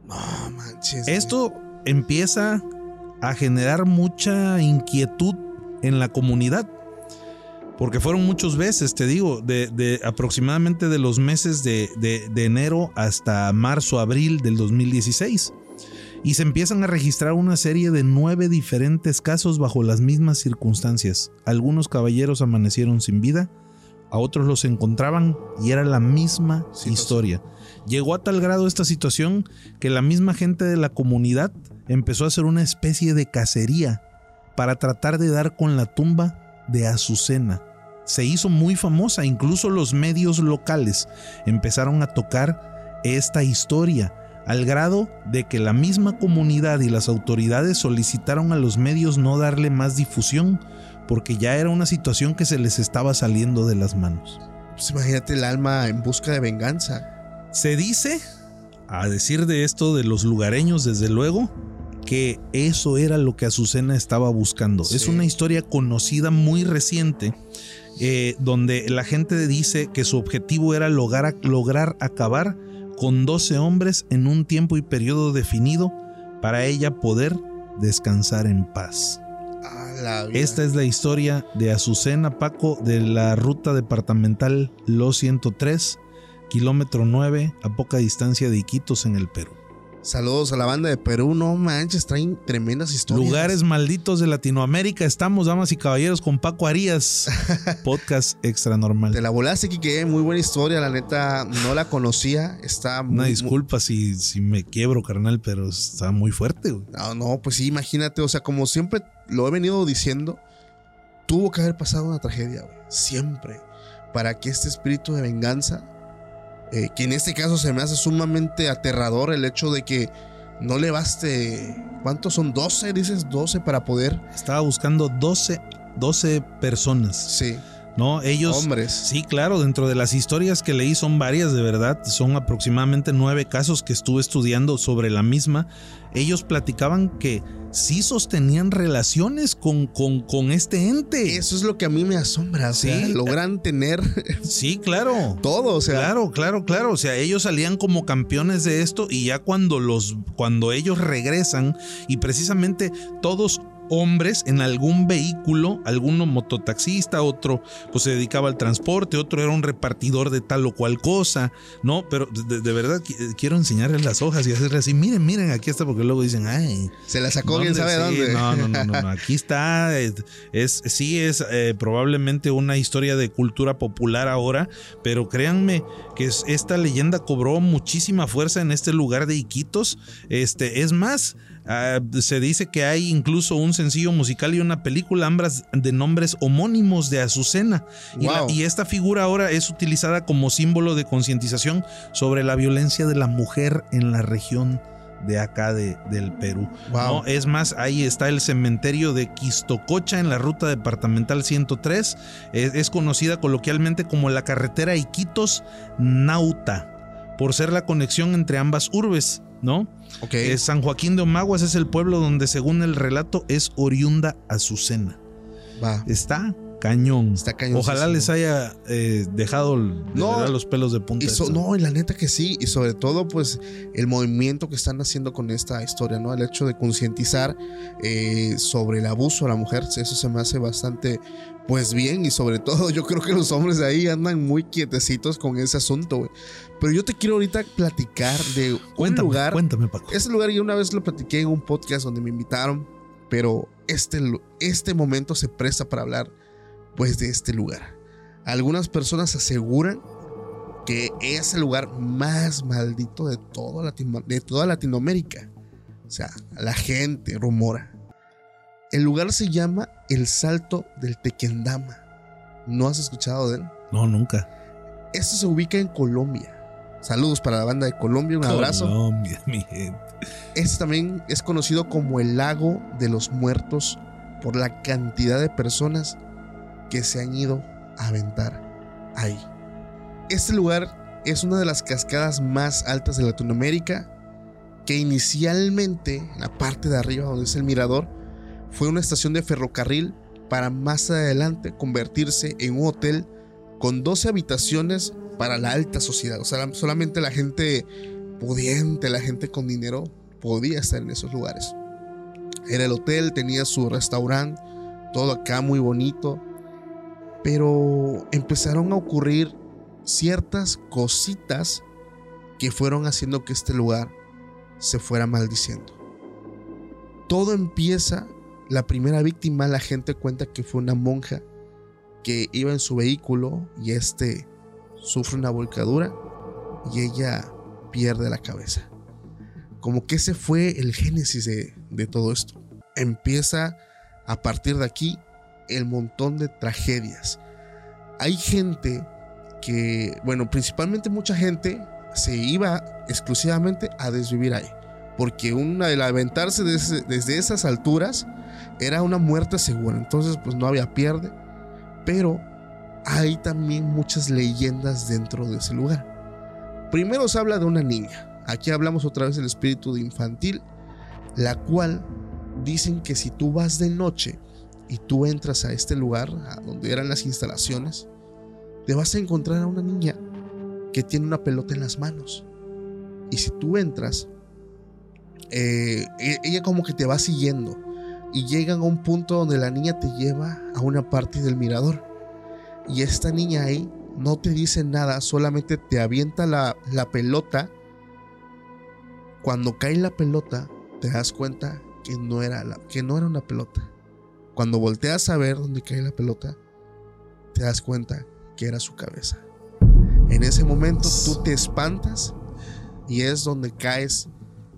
No manches. Esto empieza a generar mucha inquietud en la comunidad. Porque fueron muchas veces, te digo, de, de aproximadamente de los meses de, de- de enero hasta marzo, abril del 2016. Y se empiezan a registrar una serie de nueve diferentes casos bajo las mismas circunstancias. Algunos caballeros amanecieron sin vida, a otros los encontraban y era la misma Situación. historia. Llegó a tal grado esta situación que la misma gente de la comunidad empezó a hacer una especie de cacería para tratar de dar con la tumba de Azucena. Se hizo muy famosa, incluso los medios locales empezaron a tocar esta historia, al grado de que la misma comunidad y las autoridades solicitaron a los medios no darle más difusión porque ya era una situación que se les estaba saliendo de las manos. Pues imagínate el alma en busca de venganza. Se dice, a decir de esto de los lugareños desde luego, que eso era lo que Azucena estaba buscando. Sí. Es una historia conocida muy reciente, eh, donde la gente dice que su objetivo era lograr, lograr acabar con 12 hombres en un tiempo y periodo definido para ella poder descansar en paz. Esta es la historia de Azucena Paco de la ruta departamental Lo 103, kilómetro 9, a poca distancia de Iquitos en el Perú. Saludos a la banda de Perú, no manches, traen tremendas historias. Lugares malditos de Latinoamérica. Estamos, damas y caballeros, con Paco Arias, podcast extra normal. Te la volaste, Kike, muy buena historia, la neta, no la conocía, está muy... Una disculpa si, si me quiebro, carnal, pero está muy fuerte. güey. No, no, pues sí, imagínate, o sea, como siempre lo he venido diciendo, tuvo que haber pasado una tragedia, güey, siempre, para que este espíritu de venganza, eh, que en este caso se me hace sumamente aterrador el hecho de que no le baste, ¿cuántos son? 12, dices, 12 para poder, Estaba buscando 12, 12 personas. sí, ¿No? Ellos. hombres. Sí, claro, dentro de las historias que leí son varias, de verdad. Son aproximadamente nueve casos que estuve estudiando sobre la misma. Ellos platicaban que sí sostenían relaciones con, con, con este ente. Eso es lo que a mí me asombra, o sea, Sí. logran tener Sí, claro. todo, o sea, Claro, claro, claro. O sea, ellos salían como campeones de esto y ya cuando los, cuando ellos regresan y precisamente todos hombres en algún vehículo, alguno mototaxista, otro pues se dedicaba al transporte, otro era un repartidor de tal o cual cosa, ¿no? Pero de, de verdad qui- quiero enseñarles las hojas y hacerles así, miren, miren, aquí está, porque luego dicen, ay, se la sacó quién sabe Sí, dónde. No, no, no, no, no, Aquí está. Es, es- sí, es eh, probablemente una historia de cultura popular ahora, pero créanme que es- esta leyenda cobró muchísima fuerza en este lugar de Iquitos. Este, es más. Ah, se dice que hay incluso un sencillo musical y una película, ambas de nombres homónimos de Azucena. Y, la- Wow. y esta figura ahora es utilizada como símbolo de concientización sobre la violencia de la mujer en la región de acá de, del Perú. Wow. ¿no? Es más, ahí está el cementerio de Quistococha en la ruta departamental 103. Es, es conocida coloquialmente como la carretera Iquitos-Nauta, por ser la conexión entre ambas urbes, ¿no? Ok. Eh, San Joaquín de Omaguas es el pueblo donde, según el relato, es oriunda Azucena. Va. Está cañón. Está cañoncísimo. Ojalá les haya eh, dejado No, los pelos de punta. Y so- esto. no, y la neta que sí, y sobre todo pues el movimiento que están haciendo con esta historia, ¿no? El hecho de concientizar eh, sobre el abuso a la mujer, eso se me hace bastante pues bien y sobre todo yo creo que los hombres de ahí andan muy quietecitos con ese asunto, güey. Pero yo te quiero ahorita platicar de un cuéntame, lugar, cuéntame, Paco. ese lugar yo una vez lo platiqué en un podcast donde me invitaron, pero este, este momento se presta para hablar pues de este lugar. Algunas personas aseguran que es el lugar más maldito de, todo Latino- de toda Latinoamérica. O sea, la gente rumora. El lugar se llama El Salto del Tequendama. ¿No has escuchado de él? No, nunca. Esto se ubica en Colombia. Saludos para la banda de Colombia, un abrazo. Colombia, mi gente. Este también es conocido como el lago de los muertos por la cantidad de personas que se han ido a aventar ahí. Este lugar es una de las cascadas más altas de Latinoamérica que inicialmente en la parte de arriba donde es el mirador fue una estación de ferrocarril para más adelante convertirse en un hotel con 12 habitaciones para la alta sociedad. O sea, solamente la gente pudiente, la gente con dinero podía estar en esos lugares. Era el hotel, tenía su restaurante, todo acá muy bonito. Pero empezaron a ocurrir ciertas cositas que fueron haciendo que este lugar se fuera maldiciendo. Todo empieza, la primera víctima, la gente cuenta que fue una monja que iba en su vehículo y este sufre una volcadura y ella pierde la cabeza. Como que ese fue el génesis de, todo esto. Empieza a partir de aquí el montón de tragedias. Hay gente que, bueno, principalmente mucha gente se iba exclusivamente a desvivir ahí. Porque una, el aventarse desde, desde esas alturas era una muerte segura. Entonces, pues no había pierde. Pero hay también muchas leyendas dentro de ese lugar. Primero se habla de una niña. Aquí hablamos otra vez del espíritu infantil, la cual dicen que si tú vas de noche y tú entras a este lugar, a donde eran las instalaciones, te vas a encontrar a una niña que tiene una pelota en las manos. Y si tú entras, eh, e-, ella como que te va siguiendo y llegan a un punto donde la niña te lleva a una parte del mirador. Y esta niña ahí no te dice nada, solamente te avienta la, la pelota. Cuando cae la pelota, te das cuenta que no era, la, que no era una pelota. Cuando volteas a ver dónde cae la pelota, te das cuenta que era su cabeza. En ese momento tú te espantas y es donde caes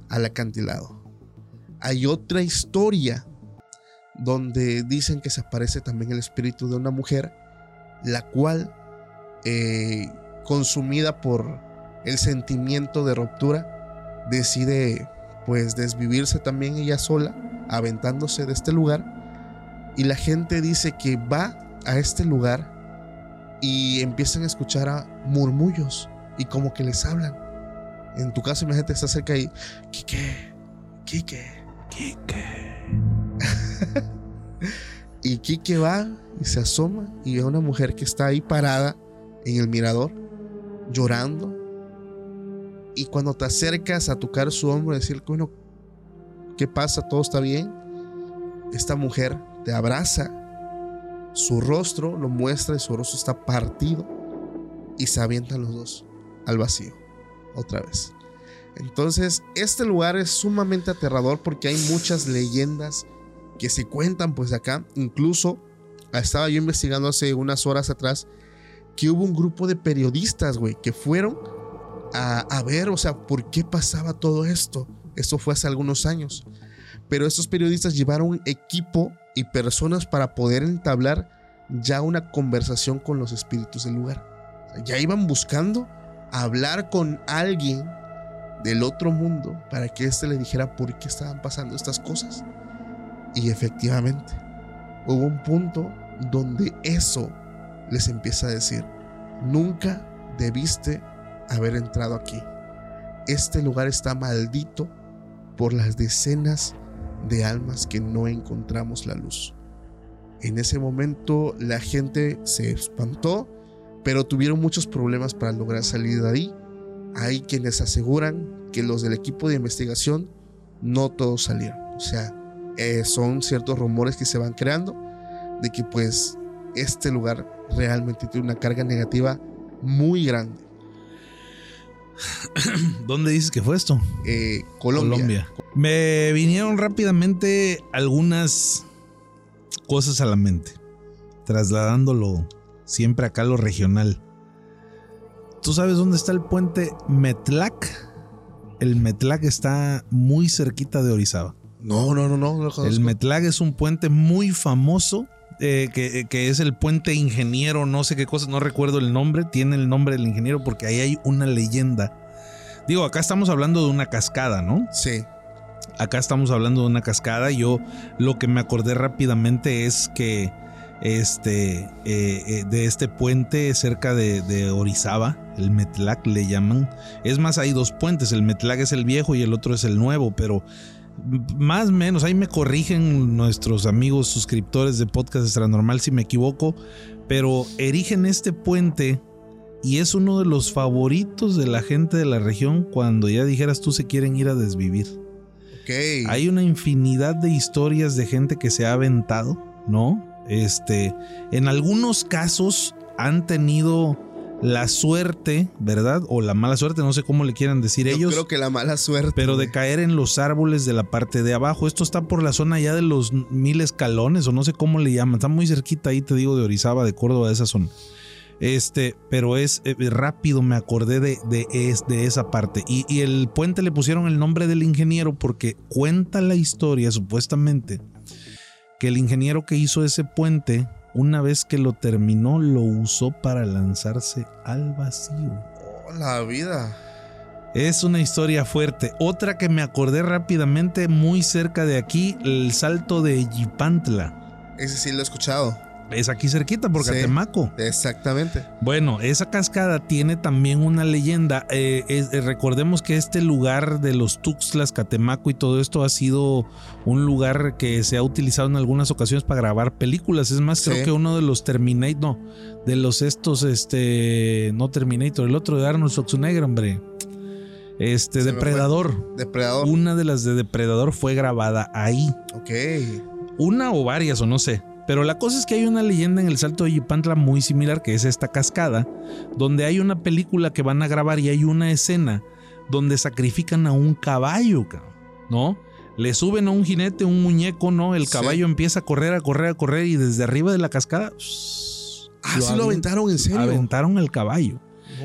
al acantilado. Hay otra historia donde dicen que se aparece también el espíritu de una mujer, la cual, eh, consumida por el sentimiento de ruptura, decide pues desvivirse también ella sola, aventándose de este lugar. Y la gente dice que va a este lugar y empiezan a escuchar a murmullos y como que les hablan. En tu caso, imagínate, está cerca y, Kike, Kike, Kike. Y Kike va y se asoma y ve a una mujer que está ahí parada en el mirador, llorando. Y cuando te acercas a tocar su hombro y decir, bueno, ¿qué pasa? ¿Todo está bien? Esta mujer te abraza, su rostro lo muestra y su rostro está partido y se avientan los dos al vacío, otra vez. Entonces, este lugar es sumamente aterrador porque hay muchas leyendas que se cuentan pues acá. Incluso estaba yo investigando hace unas horas atrás que hubo un grupo de periodistas, güey, que fueron a, ver, o sea, por qué pasaba todo esto. Esto fue hace algunos años. Pero estos periodistas llevaron equipo y personas para poder entablar ya una conversación con los espíritus del lugar. Ya iban buscando hablar con alguien del otro mundo para que éste le dijera por qué estaban pasando estas cosas. Y efectivamente, hubo un punto donde eso les empieza a decir, nunca debiste haber entrado aquí. Este lugar está maldito por las decenas de almas que no encontramos la luz. En ese momento la gente se espantó, pero tuvieron muchos problemas para lograr salir de ahí. Hay quienes aseguran que los del equipo de investigación no todos salieron. O sea, eh, son ciertos rumores que se van creando de que pues este lugar realmente tiene una carga negativa muy grande. ¿Dónde dices que fue esto? Eh, Colombia. Colombia. Me vinieron rápidamente algunas cosas a la mente, trasladándolo siempre acá a lo regional. ¿Tú sabes dónde está el puente Metlac? El Metlac está muy cerquita de Orizaba. No, no, no, no. no el Metlac es un puente muy famoso. Eh, que, que, es el puente ingeniero, no sé qué cosa, no recuerdo el nombre, tiene el nombre del ingeniero porque ahí hay una leyenda. Digo, acá estamos hablando de una cascada, ¿no? Sí. Acá estamos hablando de una cascada. Yo lo que me acordé rápidamente es que este, eh, eh, de este puente cerca de, de, Orizaba, el Metlac le llaman. Es más, hay dos puentes, el Metlac es el viejo y el otro es el nuevo, pero más o menos, ahí me corrigen nuestros amigos suscriptores de Podcast Extranormal si me equivoco, pero erigen este puente y es uno de los favoritos de la gente de la región cuando ya dijeras tú se quieren ir a desvivir. Okay. Hay una infinidad de historias de gente que se ha aventado, ¿no? Este, en algunos casos han tenido la suerte, ¿verdad? O la mala suerte, no sé cómo le quieran decir Yo ellos. creo que la mala suerte. Pero de caer en los árboles de la parte de abajo. Esto está por la zona ya de los mil escalones, o no sé cómo le llaman. Está muy cerquita ahí, te digo, de Orizaba, de Córdoba, de esa zona. Este, pero es eh, rápido, me acordé de, de, es, de esa parte. Y, y el puente le pusieron el nombre del ingeniero porque cuenta la historia, supuestamente, que el ingeniero que hizo ese puente una vez que lo terminó, lo usó para lanzarse al vacío. Oh, la vida. Es una historia fuerte. Otra que me acordé rápidamente, muy cerca de aquí, el salto de Yipantla. Ese sí lo he escuchado. Es aquí cerquita, por Sí. Catemaco. Exactamente. Bueno, esa cascada tiene también una leyenda. Eh, es- eh, recordemos que este lugar de los Tuxtlas, Catemaco y todo esto ha sido un lugar que se ha utilizado en algunas ocasiones para grabar películas. Es más, Sí. creo que uno de los Terminator, no, de los estos, este, no Terminator, el otro de Arnold Schwarzenegger, hombre. Este, Se. Depredador. Depredador. Una de las de Depredador fue grabada ahí. Ok. Una o varias, o no sé. Pero la cosa es que hay una leyenda en el Salto de Yipantla muy similar, que es esta cascada, donde hay una película que van a grabar y hay una escena donde sacrifican a un caballo, ¿no? Le suben a un jinete, un muñeco, ¿no? El Sí. caballo empieza a correr, a correr, a correr y desde arriba de la cascada... Ah, sí lo aventaron en serio. Aventaron al caballo.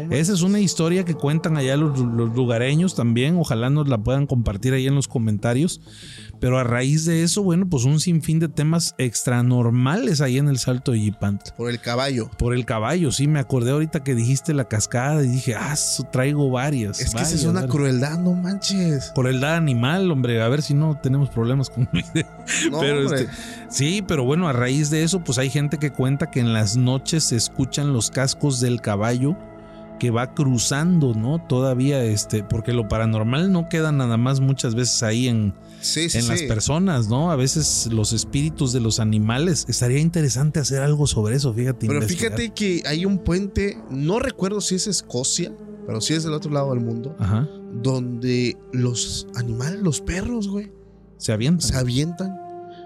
Esa es una historia que cuentan allá los, los lugareños también. Ojalá nos la puedan compartir ahí en los comentarios. Pero a raíz de eso, bueno, pues un sinfín de temas extranormales ahí en el Salto de Yipantla. Por el caballo. Por el caballo, sí, me acordé ahorita que dijiste la cascada y dije, ah, traigo varias. Es que esa es una varias. crueldad, no manches. Crueldad animal, hombre, a ver si no tenemos problemas con video. No, pero este, sí, pero bueno, a raíz de eso, pues hay gente que cuenta que en las noches se escuchan los cascos del caballo que va cruzando, ¿no? Todavía, este, porque lo paranormal no queda nada más muchas veces ahí en, Sí, sí, en las personas, ¿no? A veces los espíritus de los animales. Estaría interesante hacer algo sobre eso, fíjate. Pero investigar. fíjate que hay un puente, no recuerdo si es Escocia, pero sí es del otro lado del mundo, Ajá. donde los animales, los perros, güey, Se avientan. se avientan.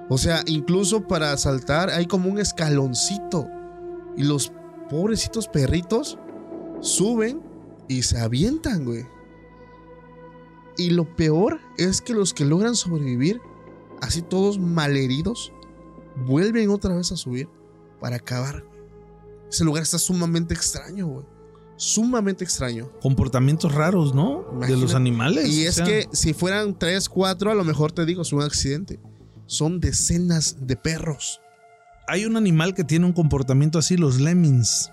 O sea, incluso para saltar hay como un escaloncito. Y los pobrecitos perritos suben y se avientan, güey. Y lo peor es que los que logran sobrevivir, así todos malheridos, vuelven otra vez a subir para acabar. Ese lugar está sumamente extraño, güey. Sumamente extraño. Comportamientos raros, ¿no? De los animales. Y o es sea, que si fueran 3, 4, a lo mejor te digo, es un accidente. Son decenas de perros. hay un animal que tiene un comportamiento así, los lemmings.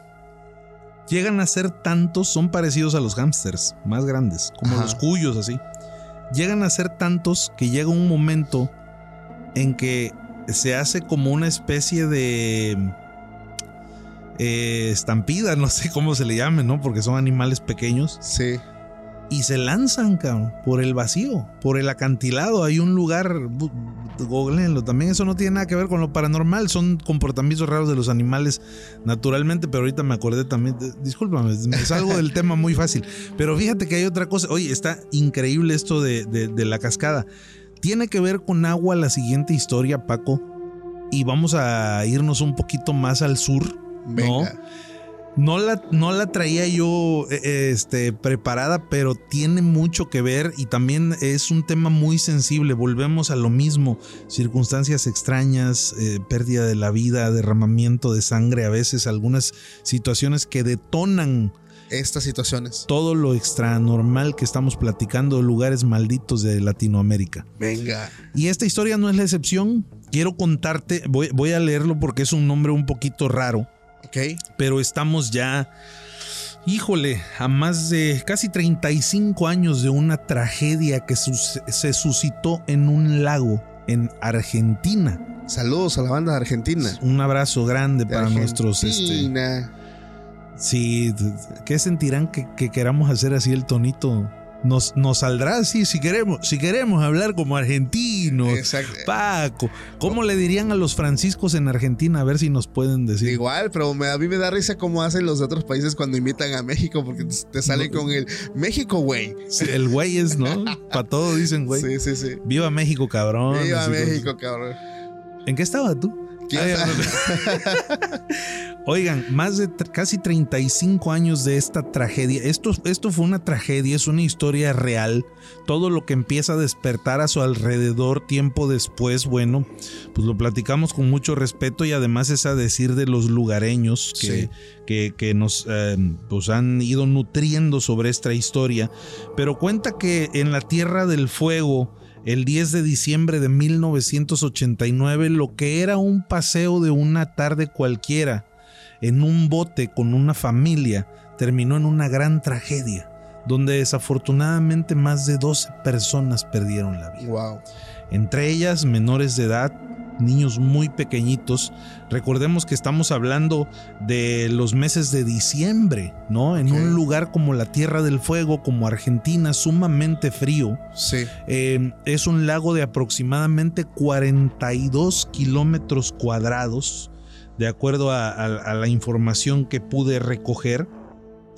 Llegan a ser tantos, son parecidos a los hámsters, más grandes, como Ajá. los cuyos así. Llegan a ser tantos que llega un momento en que se hace como una especie de eh, estampida, no sé cómo se le llame, ¿no? Porque son animales pequeños Sí. Y se lanzan, cabrón, por el vacío, por el acantilado. Hay un lugar, googleenlo, también eso no tiene nada que ver con lo paranormal, son comportamientos raros de los animales naturalmente, pero ahorita me acordé también, de- discúlpame, me salgo del tema muy fácil, pero fíjate que hay otra cosa, oye, está increíble esto de, de- de la cascada. Tiene que ver con agua la siguiente historia, Paco, y vamos a irnos un poquito más al sur. Venga. No la, no la traía yo eh, este, preparada, pero tiene mucho que ver y también es un tema muy sensible. Volvemos a lo mismo, circunstancias extrañas, eh, pérdida de la vida, derramamiento de sangre, a veces algunas situaciones que detonan Estas situaciones. todo lo extranormal que estamos platicando de lugares malditos de Latinoamérica. Venga. Y esta historia no es la excepción. Quiero contarte, voy, voy a leerlo porque es un nombre un poquito raro Ok. pero estamos ya, híjole, a más de casi 35 años de una tragedia que sus- se suscitó en un lago en Argentina. Saludos a la banda de Argentina. Un abrazo grande De para nuestros... Este, Argentina. sí, ¿qué sentirán que, que queramos hacer así el tonito? Nos, nos saldrá así si queremos, si queremos hablar como argentinos. Exacto. Paco, ¿cómo le dirían a los franciscos en Argentina? A ver si nos pueden decir. Igual, pero me- a mí me da risa cómo hacen los otros países cuando invitan a México, porque te, salen con el México, güey. Sí, El güey es, ¿no? Para todo dicen, güey. Sí, sí, sí. Viva México, cabrón. Viva México, cabrón. ¿En qué estaba tú? ¿Quién Ay, sabe? Oigan, más de casi 35 años de esta tragedia. Esto, esto fue una tragedia, es una historia real. Todo lo que empieza a despertar a su alrededor tiempo después, bueno, pues lo platicamos con mucho respeto y además es a decir de los lugareños que, Sí. que, que nos eh, pues han ido nutriendo sobre esta historia. Pero cuenta que en la Tierra del Fuego, el 10 de diciembre de 1989, lo que era un paseo de una tarde cualquiera en un bote con una familia terminó en una gran tragedia, donde desafortunadamente más de 12 personas perdieron la vida. Wow. Entre ellas menores de edad, niños muy pequeñitos. Recordemos que estamos hablando de los meses de diciembre, ¿no? En un lugar como la Tierra del Fuego, como Argentina, sumamente frío. Sí. Eh, es un lago de aproximadamente 42 kilómetros cuadrados, de acuerdo a, a- a la información que pude recoger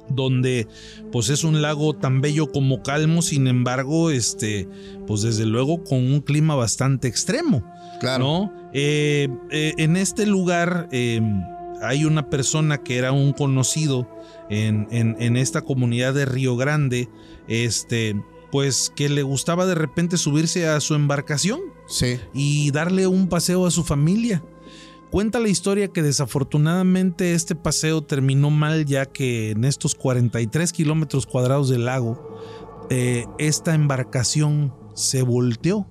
donde pues es un lago tan bello como calmo, sin embargo, este, pues desde luego con un clima bastante extremo. Claro. ¿no? Eh, eh, en este lugar eh, hay una persona que era un conocido en, en- en esta comunidad de Río Grande, este, pues que le gustaba de repente subirse a su embarcación Sí. y darle un paseo a su familia. Cuenta la historia que desafortunadamente este paseo terminó mal ya que en estos 43 kilómetros cuadrados del lago, eh, esta embarcación se volteó.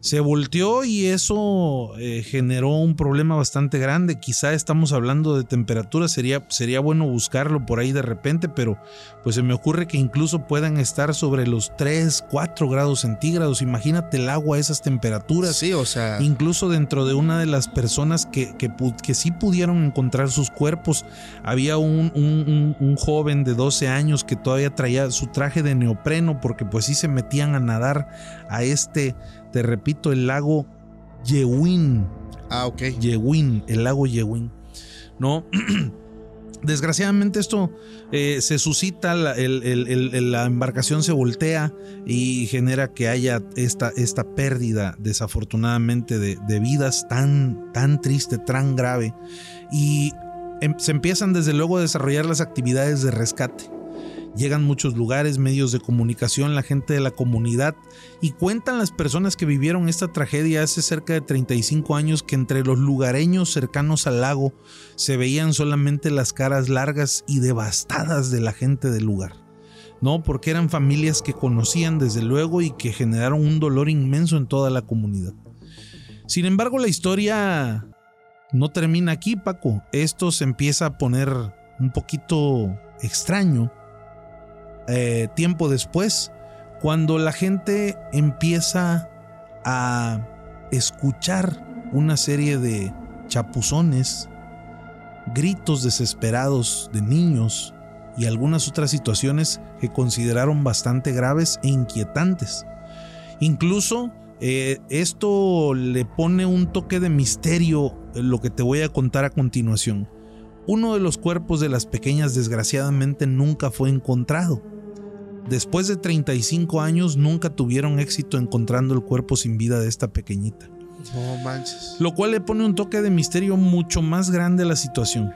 Se volteó y eso eh, generó un problema bastante grande. Quizá estamos hablando de temperatura, sería, sería bueno buscarlo por ahí de repente, pero pues se me ocurre que incluso puedan estar sobre los 3, 4 grados centígrados. Imagínate el agua a esas temperaturas. Sí, o sea. Incluso dentro de una de las personas que, que, sí pudieron encontrar sus cuerpos, había un, un- un- un joven de 12 años que todavía traía su traje de neopreno porque pues sí se metían a nadar a este, te repito, el lago Yewin. Ah, ok. Yewin, el lago Yewin. ¿No? Desgraciadamente esto eh, se suscita, la, el- el- el- la embarcación se voltea y genera que haya esta, esta pérdida desafortunadamente de, de vidas tan, tan triste, tan grave. Y em- se empiezan desde luego a desarrollar las actividades de rescate. Llegan muchos lugares, medios de comunicación, la gente de la comunidad y cuentan las personas que vivieron esta tragedia hace cerca de 35 años que entre los lugareños cercanos al lago se veían solamente las caras largas y devastadas de la gente del lugar. No, porque eran familias que conocían desde luego y que generaron un dolor inmenso en toda la comunidad. Sin embargo, la historia no termina aquí, Paco. Esto se empieza a poner un poquito extraño eh, tiempo después, cuando la gente empieza a escuchar una serie de chapuzones, gritos desesperados de niños y algunas otras situaciones que consideraron bastante graves e inquietantes. Incluso eh, esto le pone un toque de misterio en lo que te voy a contar a continuación. Uno de los cuerpos de las pequeñas desgraciadamente nunca fue encontrado. Después de 35 años nunca tuvieron éxito encontrando el cuerpo sin vida de esta pequeñita. No manches. Lo cual le pone un toque de misterio mucho más grande a la situación.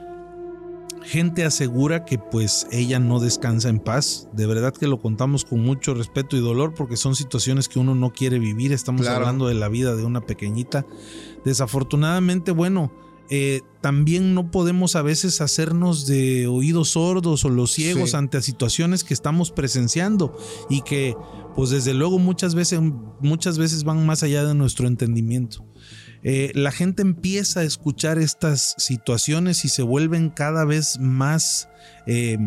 Gente asegura que pues ella no descansa en paz. De verdad que lo contamos con mucho respeto y dolor porque son situaciones que uno no quiere vivir. Estamos Claro. hablando de la vida de una pequeñita. Desafortunadamente, bueno, eh, también no podemos a veces hacernos de oídos sordos o los ciegos Sí. ante situaciones que estamos presenciando y que pues desde luego muchas veces, muchas veces van más allá de nuestro entendimiento. Eh, la gente empieza a escuchar estas situaciones y se vuelven cada vez más, eh,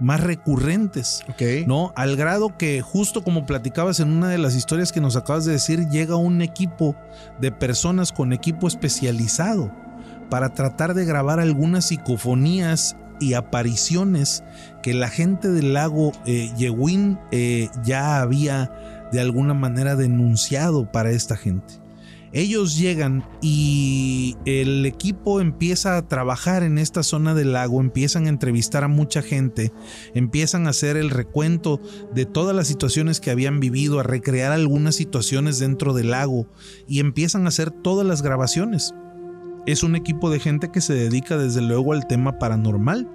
más recurrentes. ¿no? Al grado que justo como platicabas en una de las historias que nos acabas de decir, llega un equipo de personas con equipo especializado para tratar de grabar algunas psicofonías y apariciones que la gente del lago eh, Yewin eh, ya había de alguna manera denunciado para esta gente. Ellos llegan y el equipo empieza a trabajar en esta zona del lago, empiezan a entrevistar a mucha gente, empiezan a hacer el recuento de todas las situaciones que habían vivido, a recrear algunas situaciones dentro del lago y empiezan a hacer todas las grabaciones. Es un equipo de gente que se dedica desde luego al tema paranormal,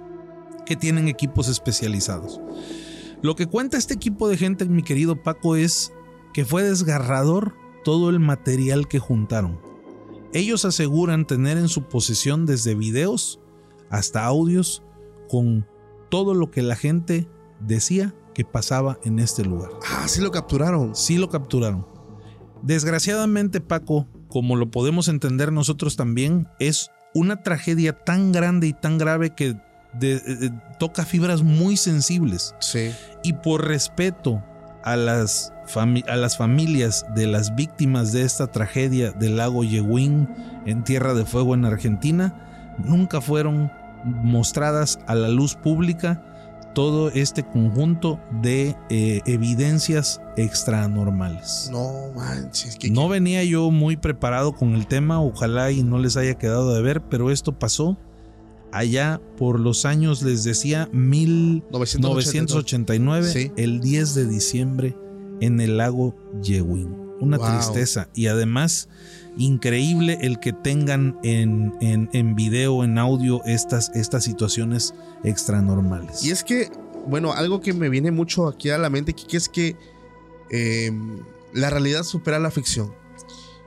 que tienen equipos especializados. Lo que cuenta este equipo de gente, mi querido Paco, es que fue desgarrador todo el material que juntaron. Ellos aseguran tener en su posesión desde videos hasta audios con todo lo que la gente decía que pasaba en este lugar. Ah, sí lo capturaron. Sí lo capturaron. Desgraciadamente, Paco, como lo podemos entender nosotros también, es una tragedia tan grande y tan grave que de- de- toca fibras muy sensibles. Sí. Y por respeto a las, a las familias de las víctimas de esta tragedia del lago Yewin en Tierra de Fuego en Argentina, nunca fueron mostradas a la luz pública todo este conjunto de eh, evidencias extranormales. No manches. No venía yo muy preparado con el tema, ojalá y no les haya quedado de ver, pero esto pasó allá por los años, les decía, 1989, Sí. el 10 de diciembre, en el lago Yewin. Una Wow. tristeza y además increíble el que tengan en, en, en video, en audio, estas, estas situaciones extranormales. Y es que, bueno, algo que me viene mucho aquí a la mente, Kike, es que eh, la realidad supera la ficción.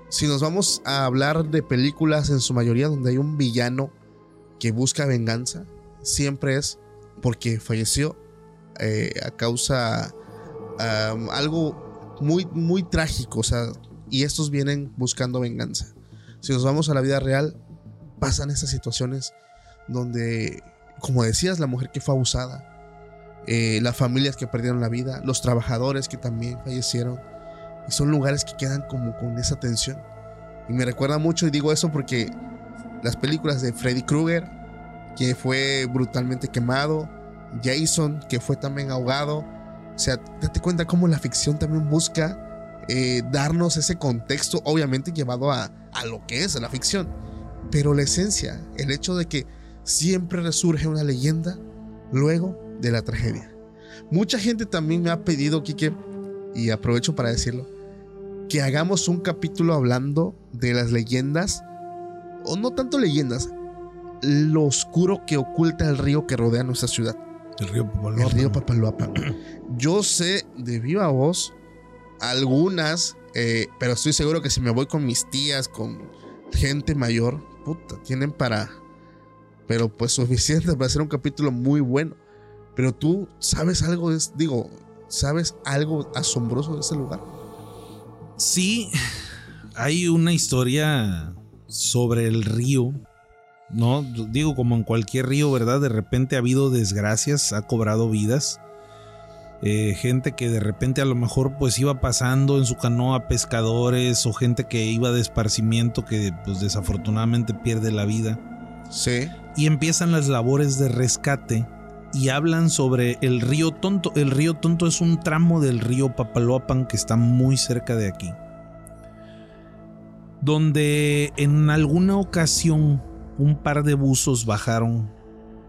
Si nos vamos a hablar de películas en su mayoría donde hay un villano que busca venganza, siempre es porque falleció eh, a causa um, algo muy, muy trágico, o sea, y estos vienen buscando venganza. Si nos vamos a la vida real, pasan estas situaciones donde, como decías, la mujer que fue abusada, eh, las familias que perdieron la vida, los trabajadores que también fallecieron, y son lugares que quedan como con esa tensión. Y me recuerda mucho, y digo eso porque las películas de Freddy Krueger, que fue brutalmente quemado, Jason, que fue también ahogado, o sea, date cuenta cómo la ficción también busca eh, darnos ese contexto, obviamente llevado a, a lo que es la ficción, pero la esencia, el hecho de que siempre resurge una leyenda luego de la tragedia. Mucha gente también me ha pedido, Kike, y aprovecho para decirlo, que hagamos un capítulo hablando de las leyendas, o no tanto leyendas, lo oscuro que oculta el río que rodea nuestra ciudad. el río Papaloapan. El río Papaloapan. Yo sé de viva voz algunas, eh, pero estoy seguro que si me voy con mis tías, con gente mayor, puta, tienen para, pero pues suficiente para hacer un capítulo muy bueno. Pero tú sabes algo de, digo, sabes algo asombroso de ese lugar. Sí, hay una historia sobre el río, ¿no? Digo, como en cualquier río, ¿verdad? De repente ha habido desgracias, ha cobrado vidas. Eh, gente que de repente a lo mejor pues iba pasando en su canoa pescadores o gente que iba de esparcimiento que pues desafortunadamente pierde la vida. Sí. Y empiezan las labores de rescate y hablan sobre el río Tonto. El río Tonto es un tramo del río Papaloapan que está muy cerca de aquí. Donde en alguna ocasión un par de buzos bajaron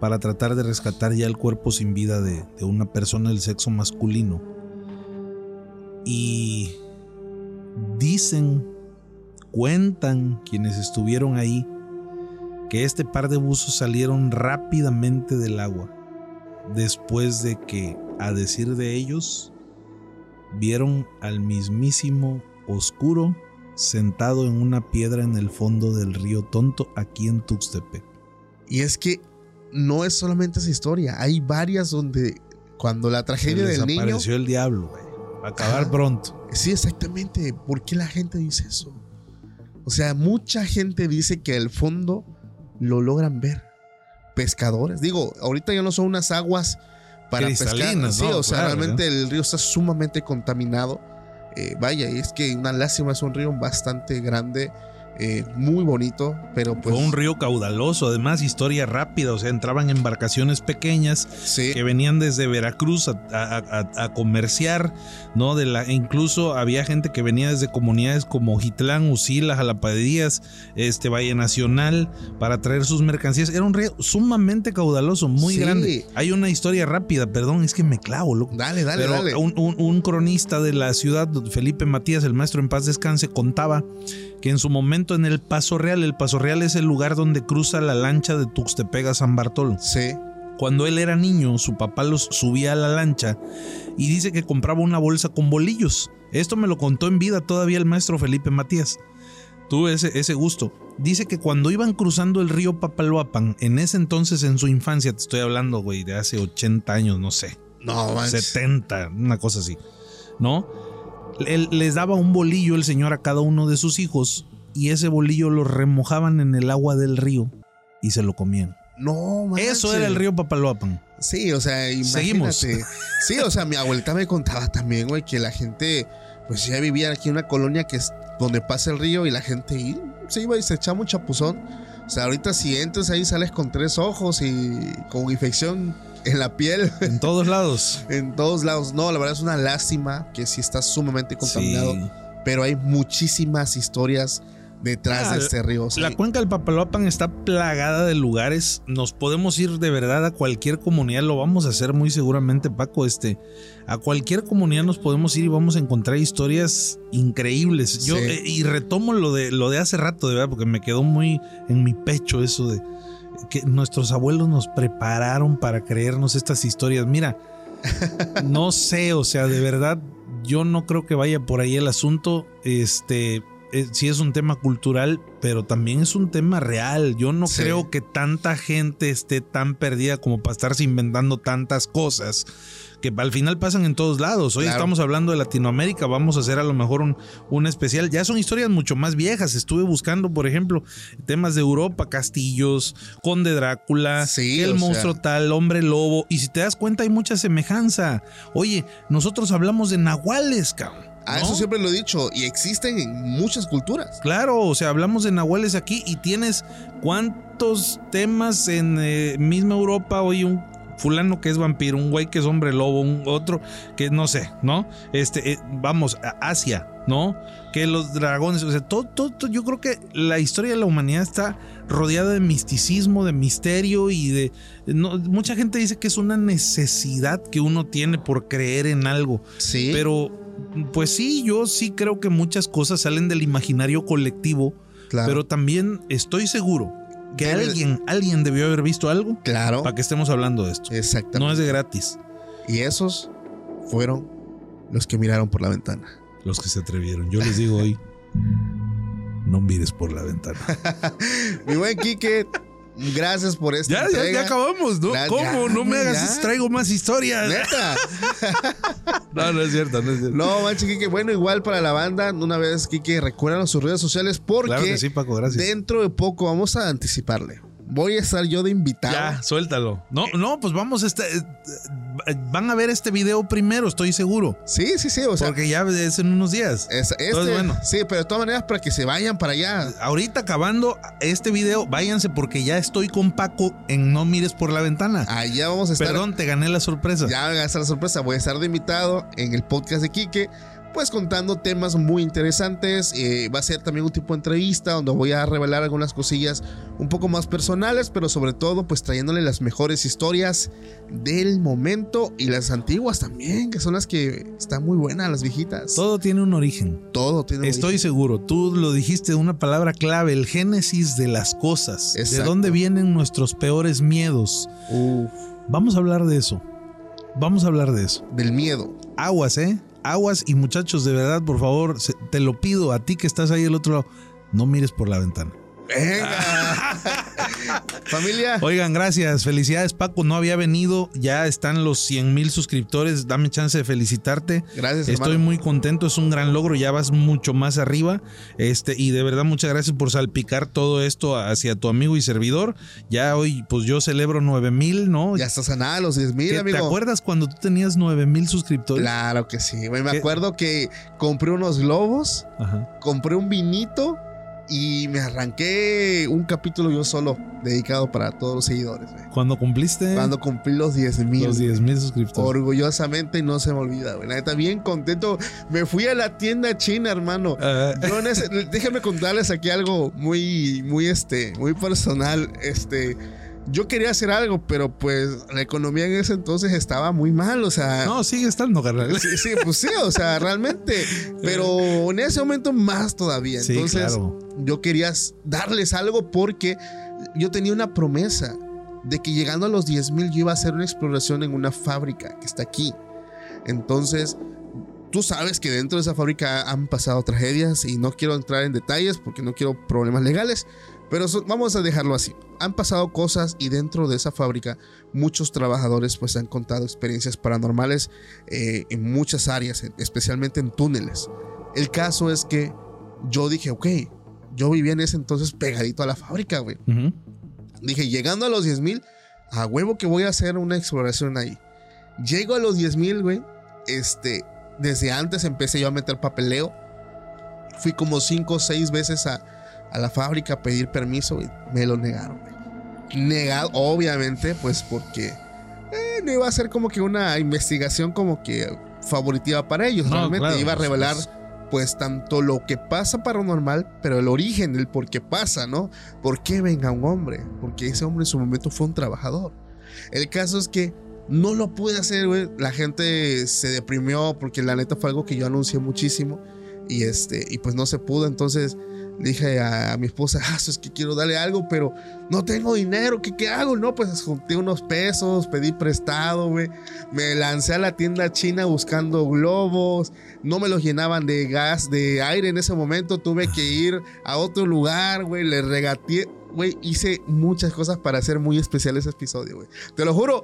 para tratar de rescatar ya el cuerpo sin vida de, de una persona del sexo masculino. Y dicen, cuentan quienes estuvieron ahí, que este par de buzos salieron rápidamente del agua después de que, a decir de ellos, vieron al mismísimo Oscuro sentado en una piedra en el fondo del río Tonto aquí en Tuxtepec. Y es que no es solamente esa historia, hay varias donde cuando la tragedia del niño... apareció el diablo, güey. Va a acabar pronto. Sí, exactamente. ¿Por qué la gente dice eso? O sea, mucha gente dice que al fondo lo logran ver. Pescadores. Digo, ahorita ya no son unas aguas para pescar. Cristalinas, Sí, ¿no? o sea, Claro, realmente el río está sumamente contaminado. Eh, vaya, y es que una lástima es un río bastante grande, eh, muy bonito, pero pues... Fue un río caudaloso, además historia rápida, o sea, entraban embarcaciones pequeñas Sí, que venían desde Veracruz a, a- a- a comerciar, ¿no? De la, e incluso había gente que venía desde comunidades como Jitlán, Usila, Jalapadías, este Valle Nacional, para traer sus mercancías. Era un río sumamente caudaloso, muy Sí. grande. Hay una historia rápida, perdón, es que me clavo, loco. dale, dale, Pero dale. Un, un- un cronista de la ciudad, Felipe Matías, el maestro en paz descanse, contaba que en su momento en el Paso Real, el Paso Real es el lugar donde cruza la lancha de Tuxtepec a San Bartolo. Sí, Cuando él era niño, su papá los subía a la lancha y dice que compraba una bolsa con bolillos. Esto me lo contó en vida todavía el maestro Felipe Matías. Tuve ese, ese gusto. Dice que cuando iban cruzando el río Papaloapan, en ese entonces en su infancia, te estoy hablando, güey, de hace 80 años, no sé, no manches. 70, una cosa así, ¿no? Él les daba un bolillo el señor a cada uno de sus hijos y ese bolillo lo remojaban en el agua del río y se lo comían. No, manches. Eso era el río Papaloapan. Sí, o sea, imagínate. Seguimos. Sí, o sea, mi abuelita me contaba también, güey, que la gente, pues ya vivía aquí en una colonia que es donde pasa el río y la gente y se iba y se echaba un chapuzón. O sea, ahorita si entras ahí sales con tres ojos y con infección en la piel. En todos lados. en todos lados. No, la verdad es una lástima que sí está sumamente contaminado. Sí. Pero hay muchísimas historias detrás Ah, de este río. o sea, La cuenca del Papaloapan está plagada de lugares. Nos podemos ir de verdad a cualquier comunidad. Lo vamos a hacer muy seguramente, Paco. Este, a cualquier comunidad nos podemos ir y vamos a encontrar historias increíbles. Yo Sí. eh, y retomo lo de lo de hace rato, de verdad, porque me quedó muy en mi pecho eso de que nuestros abuelos nos prepararon para creernos estas historias. Mira, no sé, o sea, de verdad, yo no creo que vaya por ahí el asunto. Este, eh, sí es un tema cultural, pero también es un tema real. Yo no Sí. creo que tanta gente esté tan perdida como para estarse inventando tantas cosas que al final pasan en todos lados. Hoy Claro. estamos hablando de Latinoamérica, vamos a hacer a lo mejor un, un especial. Ya son historias mucho más viejas. Estuve buscando, por ejemplo, temas de Europa, castillos, Conde Drácula, Sí, el sea. monstruo tal, hombre lobo. Y si te das cuenta, hay mucha semejanza. Oye, nosotros hablamos de nahuales, cabrón. ¿No? eso siempre lo he dicho. Y existen en muchas culturas. Claro, o sea, hablamos de nahuales aquí y tienes cuántos temas en eh, misma Europa. Oye, un fulano que es vampiro, un güey que es hombre lobo, un otro que no sé, ¿no? Este, eh, vamos, a Asia, ¿no? Que los dragones, o sea, todo, todo, todo- yo creo que la historia de la humanidad está rodeada de misticismo, de misterio y de... no, mucha gente dice que es una necesidad que uno tiene por creer en algo. Sí. Pero, pues sí, yo sí creo que muchas cosas salen del imaginario colectivo, claro. pero también estoy seguro que Debe- alguien, alguien debió haber visto algo claro. para que estemos hablando de esto. Exactamente. No es de gratis. Y esos fueron los que miraron por la ventana. Los que se atrevieron. Yo les digo hoy, no mires por la ventana. Mi buen Quique, gracias por esta ya, ya, ya acabamos, ¿no? ¿Cómo? ya, no me hagas, traigo más historias. Neta. No, no es cierto, no es cierto. No, manche, Quique. Bueno, igual para la banda, una vez, Quique, recuerdan sus redes sociales porque Claro que sí, Paco, gracias. dentro de poco vamos a anticiparle. Voy a estar yo de invitado. Ya, suéltalo. No, no, pues vamos a este, eh, van a ver este video primero, estoy seguro. Sí, sí, sí. O sea, porque ya es en unos días. es- este, Entonces, bueno. sí, pero de todas maneras, para que se vayan para allá. Ahorita acabando este video, váyanse porque ya estoy con Paco en No mires por la ventana. Allá vamos a estar. Perdón, te gané la sorpresa. Ya a estar la sorpresa. Voy a estar de invitado en el podcast de Quique. Pues contando temas muy interesantes. Eh, va a ser también un tipo de entrevista donde voy a revelar algunas cosillas un poco más personales, pero sobre todo pues trayéndole las mejores historias del momento y las antiguas también, que son las que están muy buenas, las viejitas. Todo tiene un origen. Todo tiene un Estoy origen. seguro, tú lo dijiste una palabra clave, el génesis de las cosas. ¿De dónde vienen nuestros peores miedos? Uf, Vamos a hablar de eso. Vamos a hablar de eso. del miedo. Aguas, ¿eh? Aguas y muchachos, de verdad, por favor, te lo pido a ti que estás ahí del otro lado, no mires por la ventana. Venga. Familia. Oigan, gracias. Felicidades, Paco. No había venido. Ya están los 100 mil suscriptores. Dame chance de felicitarte. Gracias, Estoy hermano. muy contento. Es un gran logro. Ya vas mucho más arriba. Este, y de verdad, muchas gracias por salpicar todo esto hacia tu amigo y servidor. Ya hoy, pues yo celebro 9 mil, ¿no? Ya estás a nada los 10 ¿Qué- mil, ¿Te amigo. acuerdas cuando tú tenías 9 mil suscriptores? Claro que sí. Me ¿Qué? acuerdo que compré unos globos, Ajá. compré un vinito y me arranqué un capítulo yo solo, dedicado para todos los seguidores, güey. Cuando cumpliste Cuando cumplí los 10 mil. los 10 mil suscriptores. Orgullosamente no se me olvida, güey. La neta, bien contento. Me fui a la tienda china, hermano. Yo en ese- déjenme contarles aquí algo muy, muy, este, muy personal. Este, yo quería hacer algo, pero pues la economía en ese entonces estaba muy mal, o sea. no, sigue estando, carnal. Sí, sí, pues sí, o sea, realmente. Pero en ese momento más todavía. Sí, Entonces, claro. yo quería darles algo porque yo tenía una promesa de que llegando a los 10 mil yo iba a hacer una exploración en una fábrica que está aquí. Entonces, tú sabes que dentro de esa fábrica han pasado tragedias y no quiero entrar en detalles porque no quiero problemas legales, pero so- vamos a dejarlo así. Han pasado cosas y dentro de esa fábrica muchos trabajadores pues han contado experiencias paranormales eh, en muchas áreas, en- especialmente en túneles. El caso es que yo dije, ok, yo vivía en ese entonces pegadito a la fábrica, güey. Dije, llegando a los 10 mil, a huevo que voy a hacer una exploración ahí. Llego a los 10 mil, güey. Este, desde antes empecé yo a meter papeleo. Fui como 5 o 6 veces a, a la fábrica a pedir permiso, güey. Me lo negaron. Negado, obviamente, pues porque eh, no iba a ser como que una investigación como que favoritiva para ellos. No, Realmente claro, iba a revelar pues. pues tanto lo que pasa paranormal, pero el origen, el por qué pasa, ¿no? ¿Por qué venga un hombre? Porque ese hombre en su momento fue un trabajador. El caso es que no lo pude hacer, güey. La gente se deprimió porque la neta fue algo que yo anuncié muchísimo y este y pues no se pudo, entonces dije a, mi esposa, ah, es que quiero darle algo, pero no tengo dinero, ¿qué, qué hago? No, pues junté unos pesos, pedí prestado, güey. Me lancé a la tienda china buscando globos, no me los llenaban de gas, de aire en ese momento, tuve que ir a otro lugar, güey, le regateé, güey, hice muchas cosas para hacer muy especial ese episodio, güey. Te lo juro,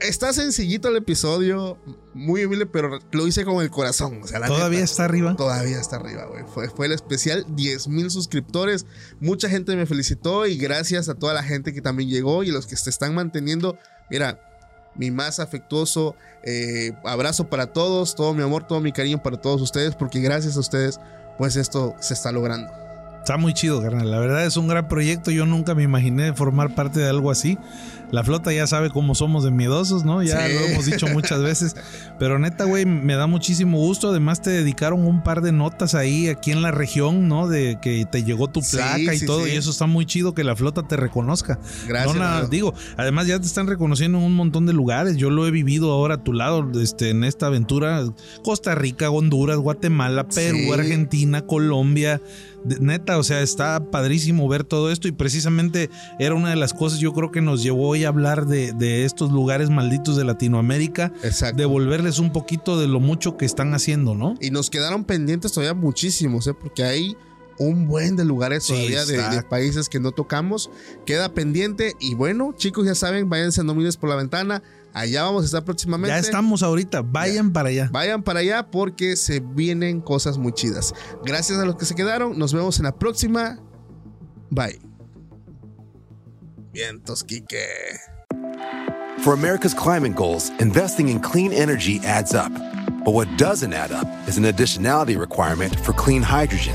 está sencillito el episodio, muy humilde, pero lo hice con el corazón, o sea, la Todavía neta. está arriba. Todavía está arriba, güey. Fue, fue el especial, 10 mil suscriptores. Mucha gente me felicitó y gracias a toda la gente que también llegó y los que se están manteniendo. Mira, mi más afectuoso eh, abrazo para todos, todo mi amor, todo mi cariño para todos ustedes, porque gracias a ustedes, pues esto se está logrando. Está muy chido, carnal. La verdad es un gran proyecto. Yo nunca me imaginé formar parte de algo así. La flota ya sabe cómo somos de miedosos, ¿no? Ya Sí. lo hemos dicho muchas veces. Pero neta, güey, me da muchísimo gusto. Además, te dedicaron un par de notas ahí, aquí en la región, ¿no? De que te llegó tu Sí, placa y sí, todo. Y eso está muy chido que la flota te reconozca. Gracias, No, na- amigo. digo, además ya te están reconociendo en un montón de lugares. Yo lo he vivido ahora a tu lado, este, en esta aventura. Costa Rica, Honduras, Guatemala, Perú. Argentina, Colombia. Neta, o sea, está padrísimo ver todo esto y precisamente era una de las cosas yo creo que nos llevó hoy a hablar de, de estos lugares malditos de Latinoamérica, Exacto. devolverles un poquito de lo mucho que están haciendo, ¿no? Y nos quedaron pendientes todavía muchísimos, ¿eh? porque hay un buen de lugares Sí, todavía de, países que no tocamos. Queda pendiente. Y bueno, chicos, ya saben, váyanse no mires por la ventana. Allá vamos a estar próximamente. Ya estamos ahorita, vayan para allá. Vayan para allá porque se vienen cosas muy chidas. Gracias a los que se quedaron. Nos vemos en la próxima. Bye. Vientos, Quique. For America's climate goals, investing in clean energy adds up. But what doesn't add up is an additionality requirement for clean hydrogen.